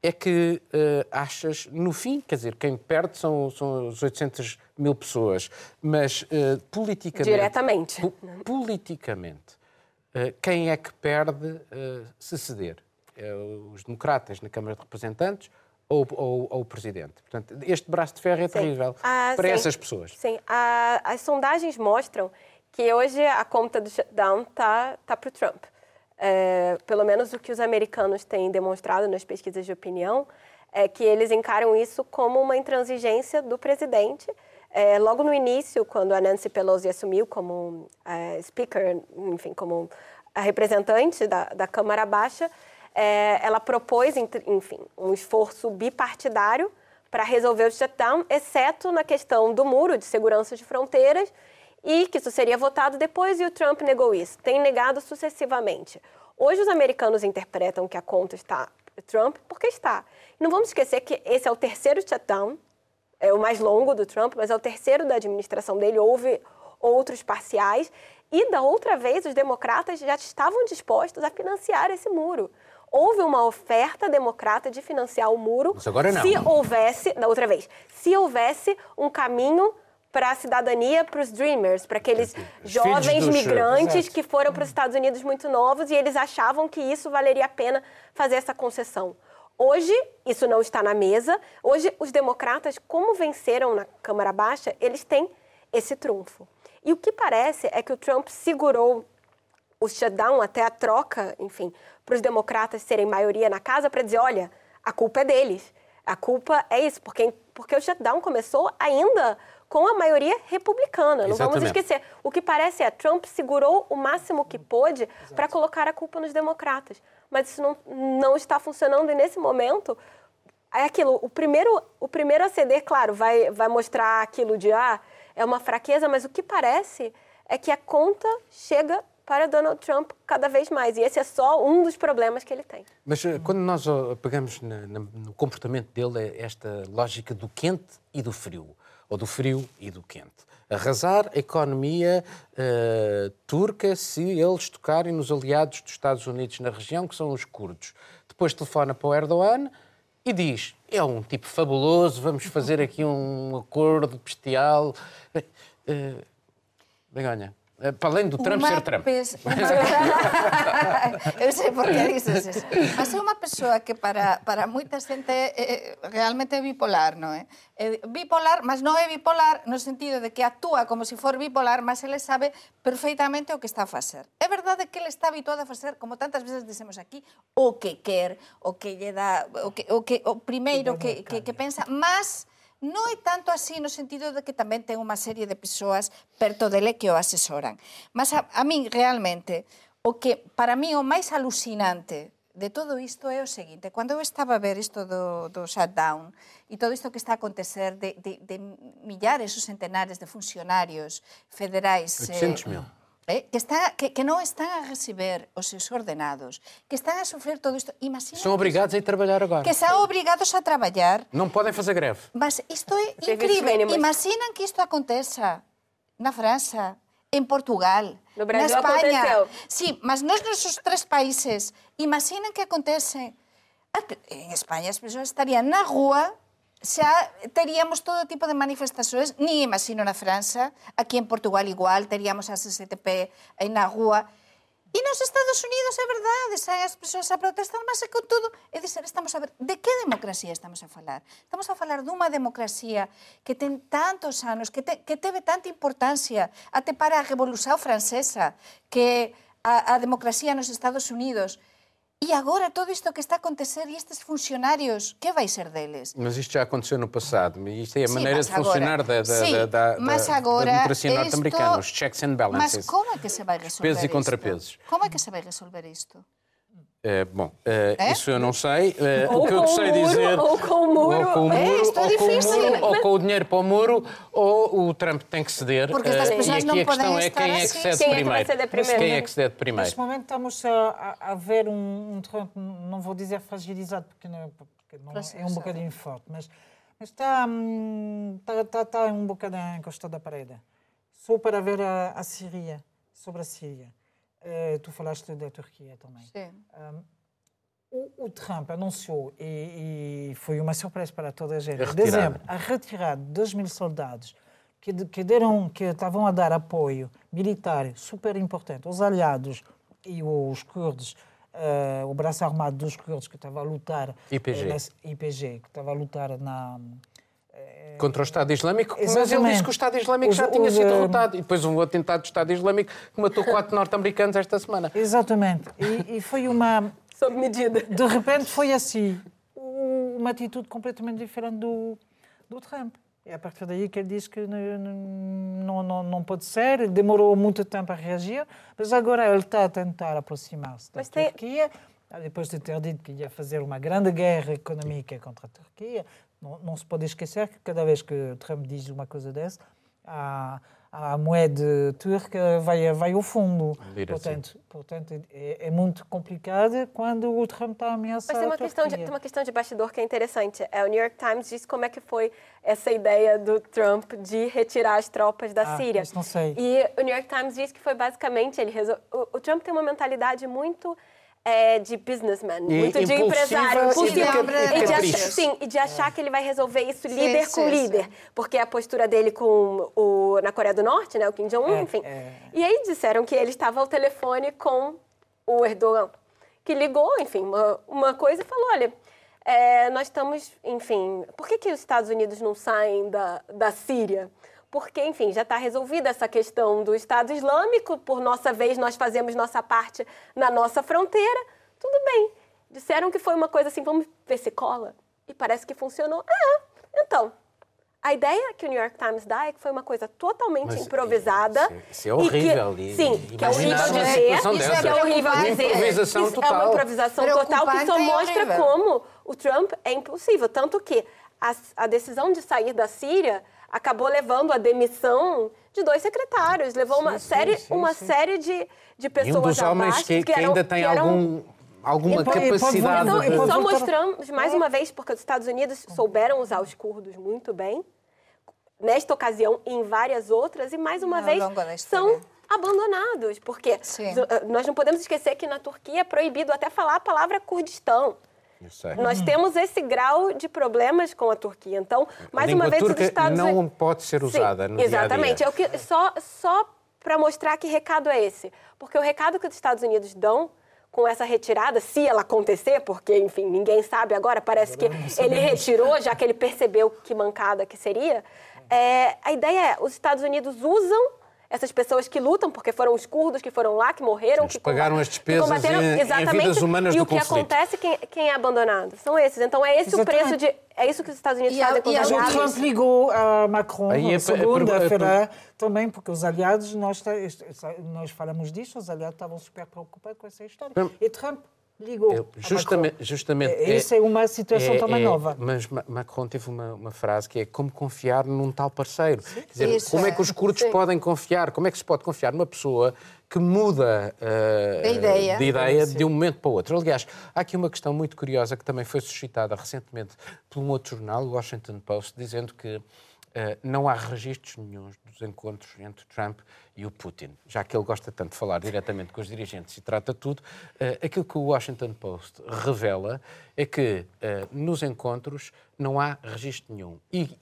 Speaker 1: é que achas, no fim, quer dizer, quem perde são, são as 800 mil pessoas, mas politicamente.
Speaker 3: Diretamente.
Speaker 1: politicamente eh, quem é que perde eh, se ceder? É os democratas na Câmara de Representantes ou, ou, ou, o Presidente? Portanto, este braço de ferro é sim. terrível ah, para sim. essas pessoas.
Speaker 3: Sim, ah, as sondagens mostram que hoje a conta do shutdown está tá para o Trump. É, pelo menos o que os americanos têm demonstrado nas pesquisas de opinião é que eles encaram isso como uma intransigência do presidente é, logo no início, quando a Nancy Pelosi assumiu como é, speaker, enfim, como a representante da, da Câmara Baixa, é, ela propôs, enfim, um esforço bipartidário para resolver o shutdown, exceto na questão do muro de segurança de fronteiras, e que isso seria votado depois, e o Trump negou isso. Tem negado sucessivamente. Hoje os americanos interpretam que a conta está Trump porque está. Não vamos esquecer que esse é o terceiro shutdown é o mais longo do Trump, mas é o terceiro da administração dele. Houve outros parciais. E da outra vez, os democratas já estavam dispostos a financiar esse muro. Houve uma oferta democrata de financiar o muro.
Speaker 1: Mas agora não.
Speaker 3: Se houvesse, da outra vez, se houvesse um caminho para a cidadania para os Dreamers, para aqueles os jovens migrantes que foram para os Estados Unidos muito novos e eles achavam que isso valeria a pena fazer essa concessão. Hoje, isso não está na mesa. Hoje, os democratas, como venceram na Câmara Baixa, eles têm esse trunfo. E o que parece é que o Trump segurou o shutdown até a troca, enfim, para os democratas serem maioria na casa, para dizer: olha, a culpa é deles. A culpa é isso, porque, porque o shutdown começou ainda com a maioria republicana. Não Exatamente. vamos esquecer. O que parece é Trump segurou o máximo que pôde para colocar a culpa nos democratas mas isso não, não está funcionando e nesse momento é aquilo, o primeiro, o primeiro a ceder, claro, vai, vai mostrar aquilo de, ah, é uma fraqueza, mas o que parece é que a conta chega para Donald Trump cada vez mais. E esse é só um dos problemas que ele tem.
Speaker 1: Mas eh, quando nós pegamos no comportamento dele, é esta lógica do quente e do frio, ou do frio e do quente arrasar a economia uh, turca se eles tocarem nos aliados dos Estados Unidos na região, que são os curdos. Depois telefona para o Erdogan e diz: é um tipo fabuloso, vamos fazer aqui um acordo bestial. Uh, Begonha, Eh, para além do Trump
Speaker 4: uma
Speaker 1: ser Trump.
Speaker 4: eu sei por que dices eso. Mas é unha persoa que para, para moita xente é, realmente é bipolar, non é? é? Bipolar, mas non é bipolar no sentido de que actúa como se si for bipolar, mas ele sabe perfeitamente o que está a facer. É verdade que ele está habituado a facer, como tantas veces dicemos aquí, o que quer, o que lle dá, o, que, o, que, o primeiro que, que, que pensa, mas Non é tanto así no sentido de que tamén ten unha serie de persoas perto dele que o asesoran. Mas a, a min realmente o que para mí o máis alucinante de todo isto é o seguinte, cando eu estaba a ver isto do, do shutdown e todo isto que está a acontecer de, de, de millares ou centenares de funcionarios federais...
Speaker 1: 800 eh, mil.
Speaker 4: Eh, que, está, que, que non están a receber os seus ordenados, que están a sofrer todo isto. Imagina
Speaker 1: São obrigados a ir trabalhar agora.
Speaker 4: que están obrigados a traballar
Speaker 1: Não podem fazer greve.
Speaker 4: Mas isto é incrível. Imaginan que isto aconteça na França, en Portugal,
Speaker 3: No Brasil
Speaker 4: na España.
Speaker 3: aconteceu.
Speaker 4: Sí, mas nos nosos tres países, imaginan que acontece. Até- En España as persoas estarían na rúa xa teríamos todo tipo de manifestações, ni imagino na França, aquí en Portugal igual, teríamos a CCTP na rúa, E nos Estados Unidos é verdade, saen as persoas a protestar, mas e con todo, é dizer, estamos a ver, de que democracia estamos a falar? Estamos a falar dunha democracia que ten tantos anos, que, te, que teve tanta importancia até para a Revolución Francesa, que a, a democracia nos Estados Unidos, E agora todo isto que está a acontecer e estes funcionarios, que vai ser deles?
Speaker 1: Mas isto já aconteceu no passado. Isto é a
Speaker 4: Sim,
Speaker 1: maneira de funcionar
Speaker 4: agora-
Speaker 1: da, da,
Speaker 4: Sim,
Speaker 1: da, da,
Speaker 4: mas
Speaker 1: da-
Speaker 4: agora
Speaker 1: da democracia
Speaker 4: isto-
Speaker 1: norte-americana, os checks and balances.
Speaker 4: Mas como é que se vai resolver
Speaker 1: Pesos e contrapesos.
Speaker 4: Como é que se vai resolver isto?
Speaker 1: Eh, bom, eh,
Speaker 4: É?
Speaker 1: isso eu não sei.
Speaker 3: Ou
Speaker 1: o que eu
Speaker 3: com o
Speaker 1: sei
Speaker 3: muro,
Speaker 1: dizer.
Speaker 3: ou com o muro.
Speaker 1: Ou com o
Speaker 4: É,
Speaker 1: muro,
Speaker 4: isto é
Speaker 1: ou com o
Speaker 4: difícil.
Speaker 1: muro, ou com o dinheiro para o muro, ou o Trump tem que ceder.
Speaker 4: Porque estas
Speaker 1: eh,
Speaker 4: pessoas
Speaker 1: e
Speaker 4: não
Speaker 1: aqui a questão
Speaker 4: podem
Speaker 1: é
Speaker 4: estar
Speaker 1: quem é que
Speaker 4: assim.
Speaker 1: cede
Speaker 3: Quem é que
Speaker 1: primeiro.
Speaker 3: primeiro?
Speaker 1: Quem é que cede primeiro?
Speaker 2: Neste momento estamos a, a- ver um, um Trump, não vou dizer fragilizado, porque não, porque não é um bocadinho forte, mas, mas está, hum, está, está, está um bocado encostado à parede. Só para ver a, a Síria, sobre a Síria. Eh, tu falaste da Turquia também.
Speaker 4: Sim.
Speaker 2: O, o Trump anunciou, e, e foi uma surpresa para toda a gente,
Speaker 1: A
Speaker 2: em
Speaker 1: retirada.
Speaker 2: dezembro, a retirada de 2 mil soldados que, que, deram, que estavam a dar apoio militar super importante aos aliados e os curdos, eh, o braço armado dos curdos que estava a lutar...
Speaker 1: IPG.
Speaker 2: eh, IPG, que estava a lutar na...
Speaker 1: Contra o Estado Islâmico, mas ele
Speaker 2: Exatamente.
Speaker 1: disse que o Estado Islâmico
Speaker 2: Os-
Speaker 1: já tinha
Speaker 2: os,
Speaker 1: sido
Speaker 2: eh,
Speaker 1: derrotado. E depois um atentado do Estado Islâmico que matou quatro norte-americanos esta semana.
Speaker 2: Exatamente. E, e foi uma...
Speaker 3: Sob medida.
Speaker 2: De repente foi assim, uma atitude completamente diferente do, do Trump. É a partir daí que ele diz que não, não, não pode ser, ele demorou muito tempo a reagir, mas agora ele está a tentar aproximar-se da
Speaker 3: Mas tem-
Speaker 2: Turquia, depois de ter dito que ia fazer uma grande guerra económica contra a Turquia. Não, não se pode esquecer que cada vez que Trump diz uma coisa dessa, a, a moeda turca vai, vai ao fundo.
Speaker 1: Lira,
Speaker 2: Portanto, portanto é, é muito complicado quando o Trump está a ameaçar
Speaker 3: Mas tem uma,
Speaker 2: a
Speaker 3: questão de, tem uma questão de bastidor que é interessante. É, o New York Times diz como é que foi essa ideia do Trump de retirar as tropas da
Speaker 2: Ah,
Speaker 3: Síria.
Speaker 2: isso não sei.
Speaker 3: E o New York Times diz que foi basicamente ele resol... o, o Trump tem uma mentalidade muito é, de businessman, muito de
Speaker 1: impulsiva
Speaker 3: empresário,
Speaker 1: e
Speaker 3: impulsivo.
Speaker 4: de
Speaker 3: E de, achar, sim, e de achar que ele vai resolver isso
Speaker 4: Sim,
Speaker 3: líder com
Speaker 4: sim,
Speaker 3: líder,
Speaker 4: sim.
Speaker 3: porque é a postura dele com o na Coreia do Norte, né, o Kim Jong Un,
Speaker 2: É,
Speaker 3: enfim.
Speaker 2: é.
Speaker 3: E aí disseram que ele estava ao telefone com o Erdogan, que ligou, enfim, uma, uma coisa e falou, olha, é, nós estamos, enfim, por que, que os Estados Unidos não saem da, da Síria? Porque, enfim, já está resolvida essa questão do Estado Islâmico, por nossa vez nós fazemos nossa parte na nossa fronteira, tudo bem. Disseram que foi uma coisa assim, vamos ver se cola. E parece que funcionou. Ah, então, a ideia que o New York Times dá é que foi uma coisa totalmente
Speaker 1: Mas
Speaker 3: improvisada.
Speaker 1: isso é- é
Speaker 3: e que-
Speaker 1: horrível. E-
Speaker 3: sim, que é horrível dizer. Isso é horrível
Speaker 4: Uma
Speaker 3: dizer.
Speaker 1: improvisação
Speaker 3: Isso É
Speaker 1: total.
Speaker 3: uma improvisação total que só
Speaker 4: e
Speaker 3: mostra
Speaker 4: horrível.
Speaker 3: como o Trump é impossível. Tanto que a, a decisão de sair da Síria acabou levando à demissão de dois secretários. Levou uma
Speaker 2: sim,
Speaker 3: série,
Speaker 2: sim,
Speaker 3: uma
Speaker 2: sim.
Speaker 3: série de, de
Speaker 1: E
Speaker 3: pessoas
Speaker 1: um dos homens
Speaker 3: abaixo
Speaker 1: que, que
Speaker 3: eram-
Speaker 1: ainda tem
Speaker 3: que eram-
Speaker 1: algum, alguma
Speaker 2: E e pode
Speaker 1: capacidade
Speaker 3: então,
Speaker 2: e pode
Speaker 1: de...
Speaker 3: só mostramos mais uma vez, porque os Estados Unidos souberam usar os curdos muito bem, nesta ocasião e em várias outras, e mais uma
Speaker 4: Ao
Speaker 3: vez são abandonados. Porque
Speaker 4: Sim.
Speaker 3: nós não podemos esquecer que na Turquia é proibido até falar a palavra Kurdistão.
Speaker 1: Sei.
Speaker 3: Nós temos esse grau de problemas com a Turquia. Então, mais uma vez, os Estados
Speaker 1: não
Speaker 3: Unidos.
Speaker 1: pode ser
Speaker 3: Sim,
Speaker 1: usada no dia a dia.
Speaker 3: Exatamente. É o que só, só para mostrar que recado é esse. Porque o recado que os Estados Unidos dão com essa retirada, se ela acontecer, porque, enfim, ninguém sabe agora, parece que ele retirou, já que ele percebeu que mancada que seria. É, a ideia é, os Estados Unidos usam essas pessoas que lutam, porque foram os curdos que foram lá, que morreram,
Speaker 1: Eles
Speaker 3: que
Speaker 1: pagaram as despesas em, em vidas humanas
Speaker 3: e
Speaker 1: do
Speaker 3: o que
Speaker 1: conflito.
Speaker 3: acontece, quem, quem é abandonado? São esses. Então é esse
Speaker 2: Exatamente.
Speaker 3: o preço de... É isso que os Estados Unidos
Speaker 4: E a-
Speaker 3: fazem com os
Speaker 4: e a-
Speaker 2: Mas o
Speaker 3: aliados.
Speaker 2: Trump ligou a Macron
Speaker 1: Aí é
Speaker 2: na
Speaker 1: pa- é
Speaker 2: segunda-feira também, porque os aliados, nós, ta- nós falamos disto, os aliados estavam super preocupados com essa história. E Trump ligou.
Speaker 1: Eu-
Speaker 2: a
Speaker 1: justamente, justamente
Speaker 2: É, Isso é uma situação também nova.
Speaker 1: Mas Ma- Macron teve uma, uma frase que é como confiar num tal parceiro. Quer dizer,
Speaker 4: Isso
Speaker 1: como é
Speaker 4: é.
Speaker 1: que os curdos podem confiar? Como é que se pode confiar numa pessoa que muda
Speaker 4: De ideia.
Speaker 1: de, ideia de um momento para o outro? Aliás, há aqui uma questão muito curiosa que também foi suscitada recentemente por um outro jornal, o Washington Post, dizendo que não há registros nenhums dos encontros entre Trump e o Putin. Já que ele gosta tanto de falar diretamente com os dirigentes e trata tudo, eh, aquilo que o Washington Post revela é que eh, nos encontros não há registro nenhum. E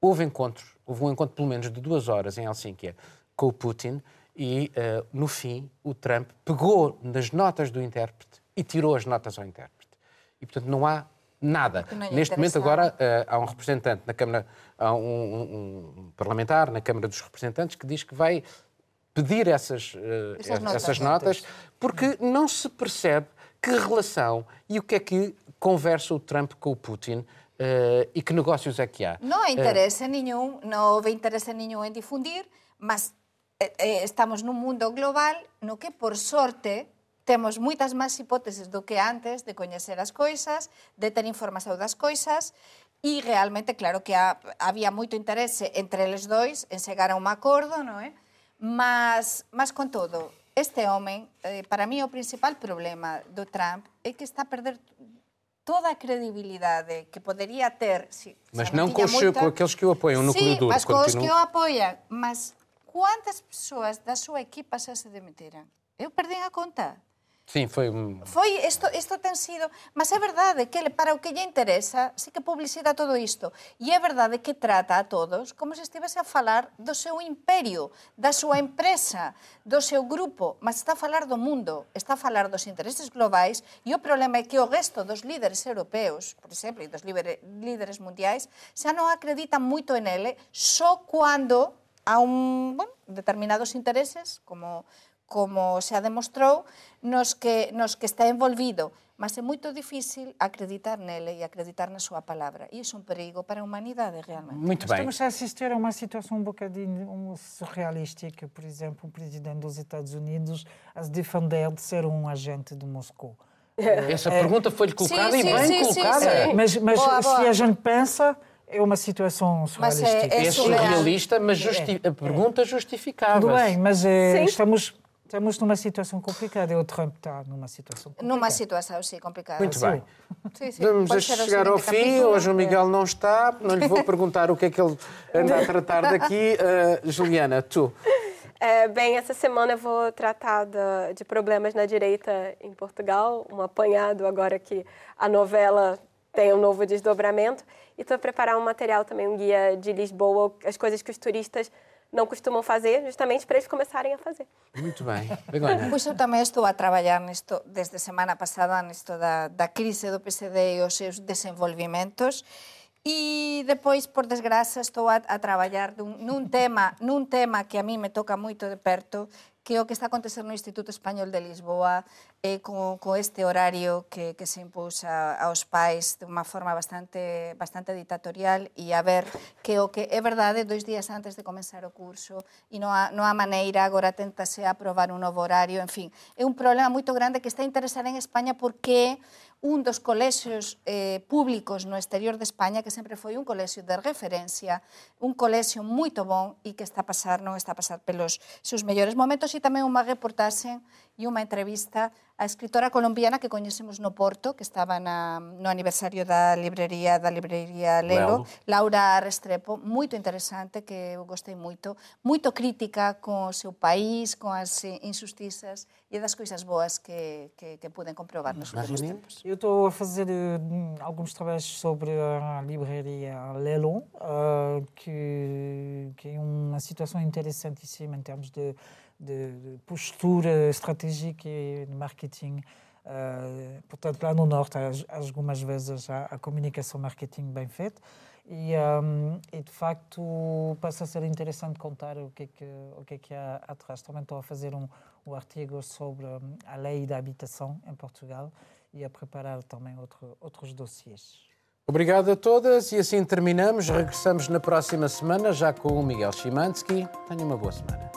Speaker 1: houve encontros, houve um encontro pelo menos de duas horas em Helsínquia com o Putin e, eh, no fim, o Trump pegou nas notas do intérprete e tirou as notas ao intérprete. E, portanto, não há nada.
Speaker 4: não
Speaker 1: Neste momento, agora, eh, há um representante na Câmara, há um, um- um parlamentar na Câmara dos Representantes que diz que vai pedir essas, eh,
Speaker 4: Essas notas.
Speaker 1: essas notas porque não se percebe que relação e o que é que conversa o Trump com o Putin eh, e que negócios é que há.
Speaker 4: No hai interese niñún, non houve interese niñún en difundir, mas eh, estamos nun mundo global no que, por sorte, temos moitas máis hipóteses do que antes de coñecer as coisas, de ter información das coisas, e realmente, claro que ha, había moito interese entre eles dois en chegar a un acordo, non é? Mas, mas con todo, este home, eh, para mí o principal problema do Trump é que está a perder toda a credibilidade que poderia ter si,
Speaker 1: Mas
Speaker 4: se
Speaker 1: não com,
Speaker 4: moita-
Speaker 1: com aqueles que o apoiam, o núcleo
Speaker 4: sí,
Speaker 1: duro.
Speaker 4: mas con os que o apoian. Mas quantas persoas da súa equipa se demitiran? Eu perdín a conta.
Speaker 1: Sí, foi un...
Speaker 4: Foi, isto, isto ten sido... Mas é verdade que para o que lle interesa, sí que publicita todo isto. E é verdade que trata a todos como se estivese a falar do seu imperio, da súa empresa, do seu grupo, mas está a falar do mundo, está a falar dos intereses globais e o problema é que o resto dos líderes europeos, por exemplo, e dos líderes mundiais, xa non acreditan moito en ele só cando a un, bueno, determinados intereses como como se demostrou, nos que, nos que está envolvido. Mas é moito difícil acreditar nele e acreditar na súa palabra. E iso é un perigo para a humanidade, realmente.
Speaker 1: Muito bem.
Speaker 2: Estamos a assistir a uma situação um bocadinho um, surrealística, por exemplo, o presidente dos Estados Unidos a se defender de ser um agente de Moscou.
Speaker 1: Essa pergunta foi-lhe colocada
Speaker 4: Sim,
Speaker 1: e
Speaker 4: sim,
Speaker 1: bem
Speaker 4: sim, sim,
Speaker 1: colocada.
Speaker 4: sim.
Speaker 2: Mas, mas
Speaker 4: Boa,
Speaker 2: se
Speaker 4: boa.
Speaker 2: a gente pensa, é uma situação
Speaker 4: Mas é-
Speaker 2: surrealística.
Speaker 4: é
Speaker 1: É
Speaker 4: surreal.
Speaker 1: surrealista, mas justi- a pergunta justificava.
Speaker 2: Tudo bem, mas é, estamos, estamos numa situação complicada e o Trump está numa situação complicada.
Speaker 4: Numa situação, sim, complicada.
Speaker 1: Muito bem.
Speaker 4: Sim, sim.
Speaker 1: Vamos
Speaker 4: Pode
Speaker 1: chegar ao fim.
Speaker 4: capítulo.
Speaker 1: Hoje o Miguel não está, não lhe vou perguntar o que é que ele anda a tratar daqui. Eh, Juliana, tu.
Speaker 3: É, bem, essa semana eu vou tratar da- de problemas na direita em Portugal, um apanhado agora que a novela tem um novo desdobramento. E estou a preparar um material também, um guia de Lisboa, as coisas que os turistas não costumam fazer, justamente para eles começarem a fazer.
Speaker 1: Muito bem. Begonha.
Speaker 4: Pois eu tamén estou a traballar nisto desde semana pasada nisto da, da crise do PSD e os seus desenvolvimentos e depois, por desgraza, estou a, a traballar dun, nun tema nun tema que a mí me toca moito de perto que o que está a acontecer no Instituto Español de Lisboa eh, co, co este horario que, que se impusa aos pais de unha forma bastante, bastante ditatorial e a ver que o que é verdade dois días antes de comenzar o curso e non há, non há maneira agora tentase aprobar un novo horario, en fin, é un problema moito grande que está a interesar en España porque un dos colexios eh, públicos no exterior de España que sempre foi un colexio de referencia, un colexio moito bon e que está a pasar, non está a pasar pelos seus mellores momentos e tamén unha reportaxe e unha entrevista á escritora colombiana que coñecemos no Porto, que estaba na, no aniversario da librería da librería Lelo,
Speaker 1: Lelo.
Speaker 4: Laura Restrepo, moito interesante, que eu gostei moito, moito crítica con o seu país, con as injustizas e das coisas boas que, que, que puden comprobar nos últimos tempos.
Speaker 2: Eu estou a fazer eh, alguns trabalhos sobre a livraria Lelon, eh, que, que é uma situação interessantíssima em termos de, de, postura estratégica e de marketing. Uh, portanto, lá no Norte, algumas vezes há a comunicação marketing bem feita e, um, e, de facto passa a ser interessante contar o que é que, o que, é que há atrás. Também estou a fazer um, um artigo sobre hum, a lei da habitação em Portugal e a preparar também outro, outros dossiês.
Speaker 1: Obrigado a todas e assim terminamos. Regressamos na próxima semana já com o Miguel Chimansky. Tenha uma boa semana.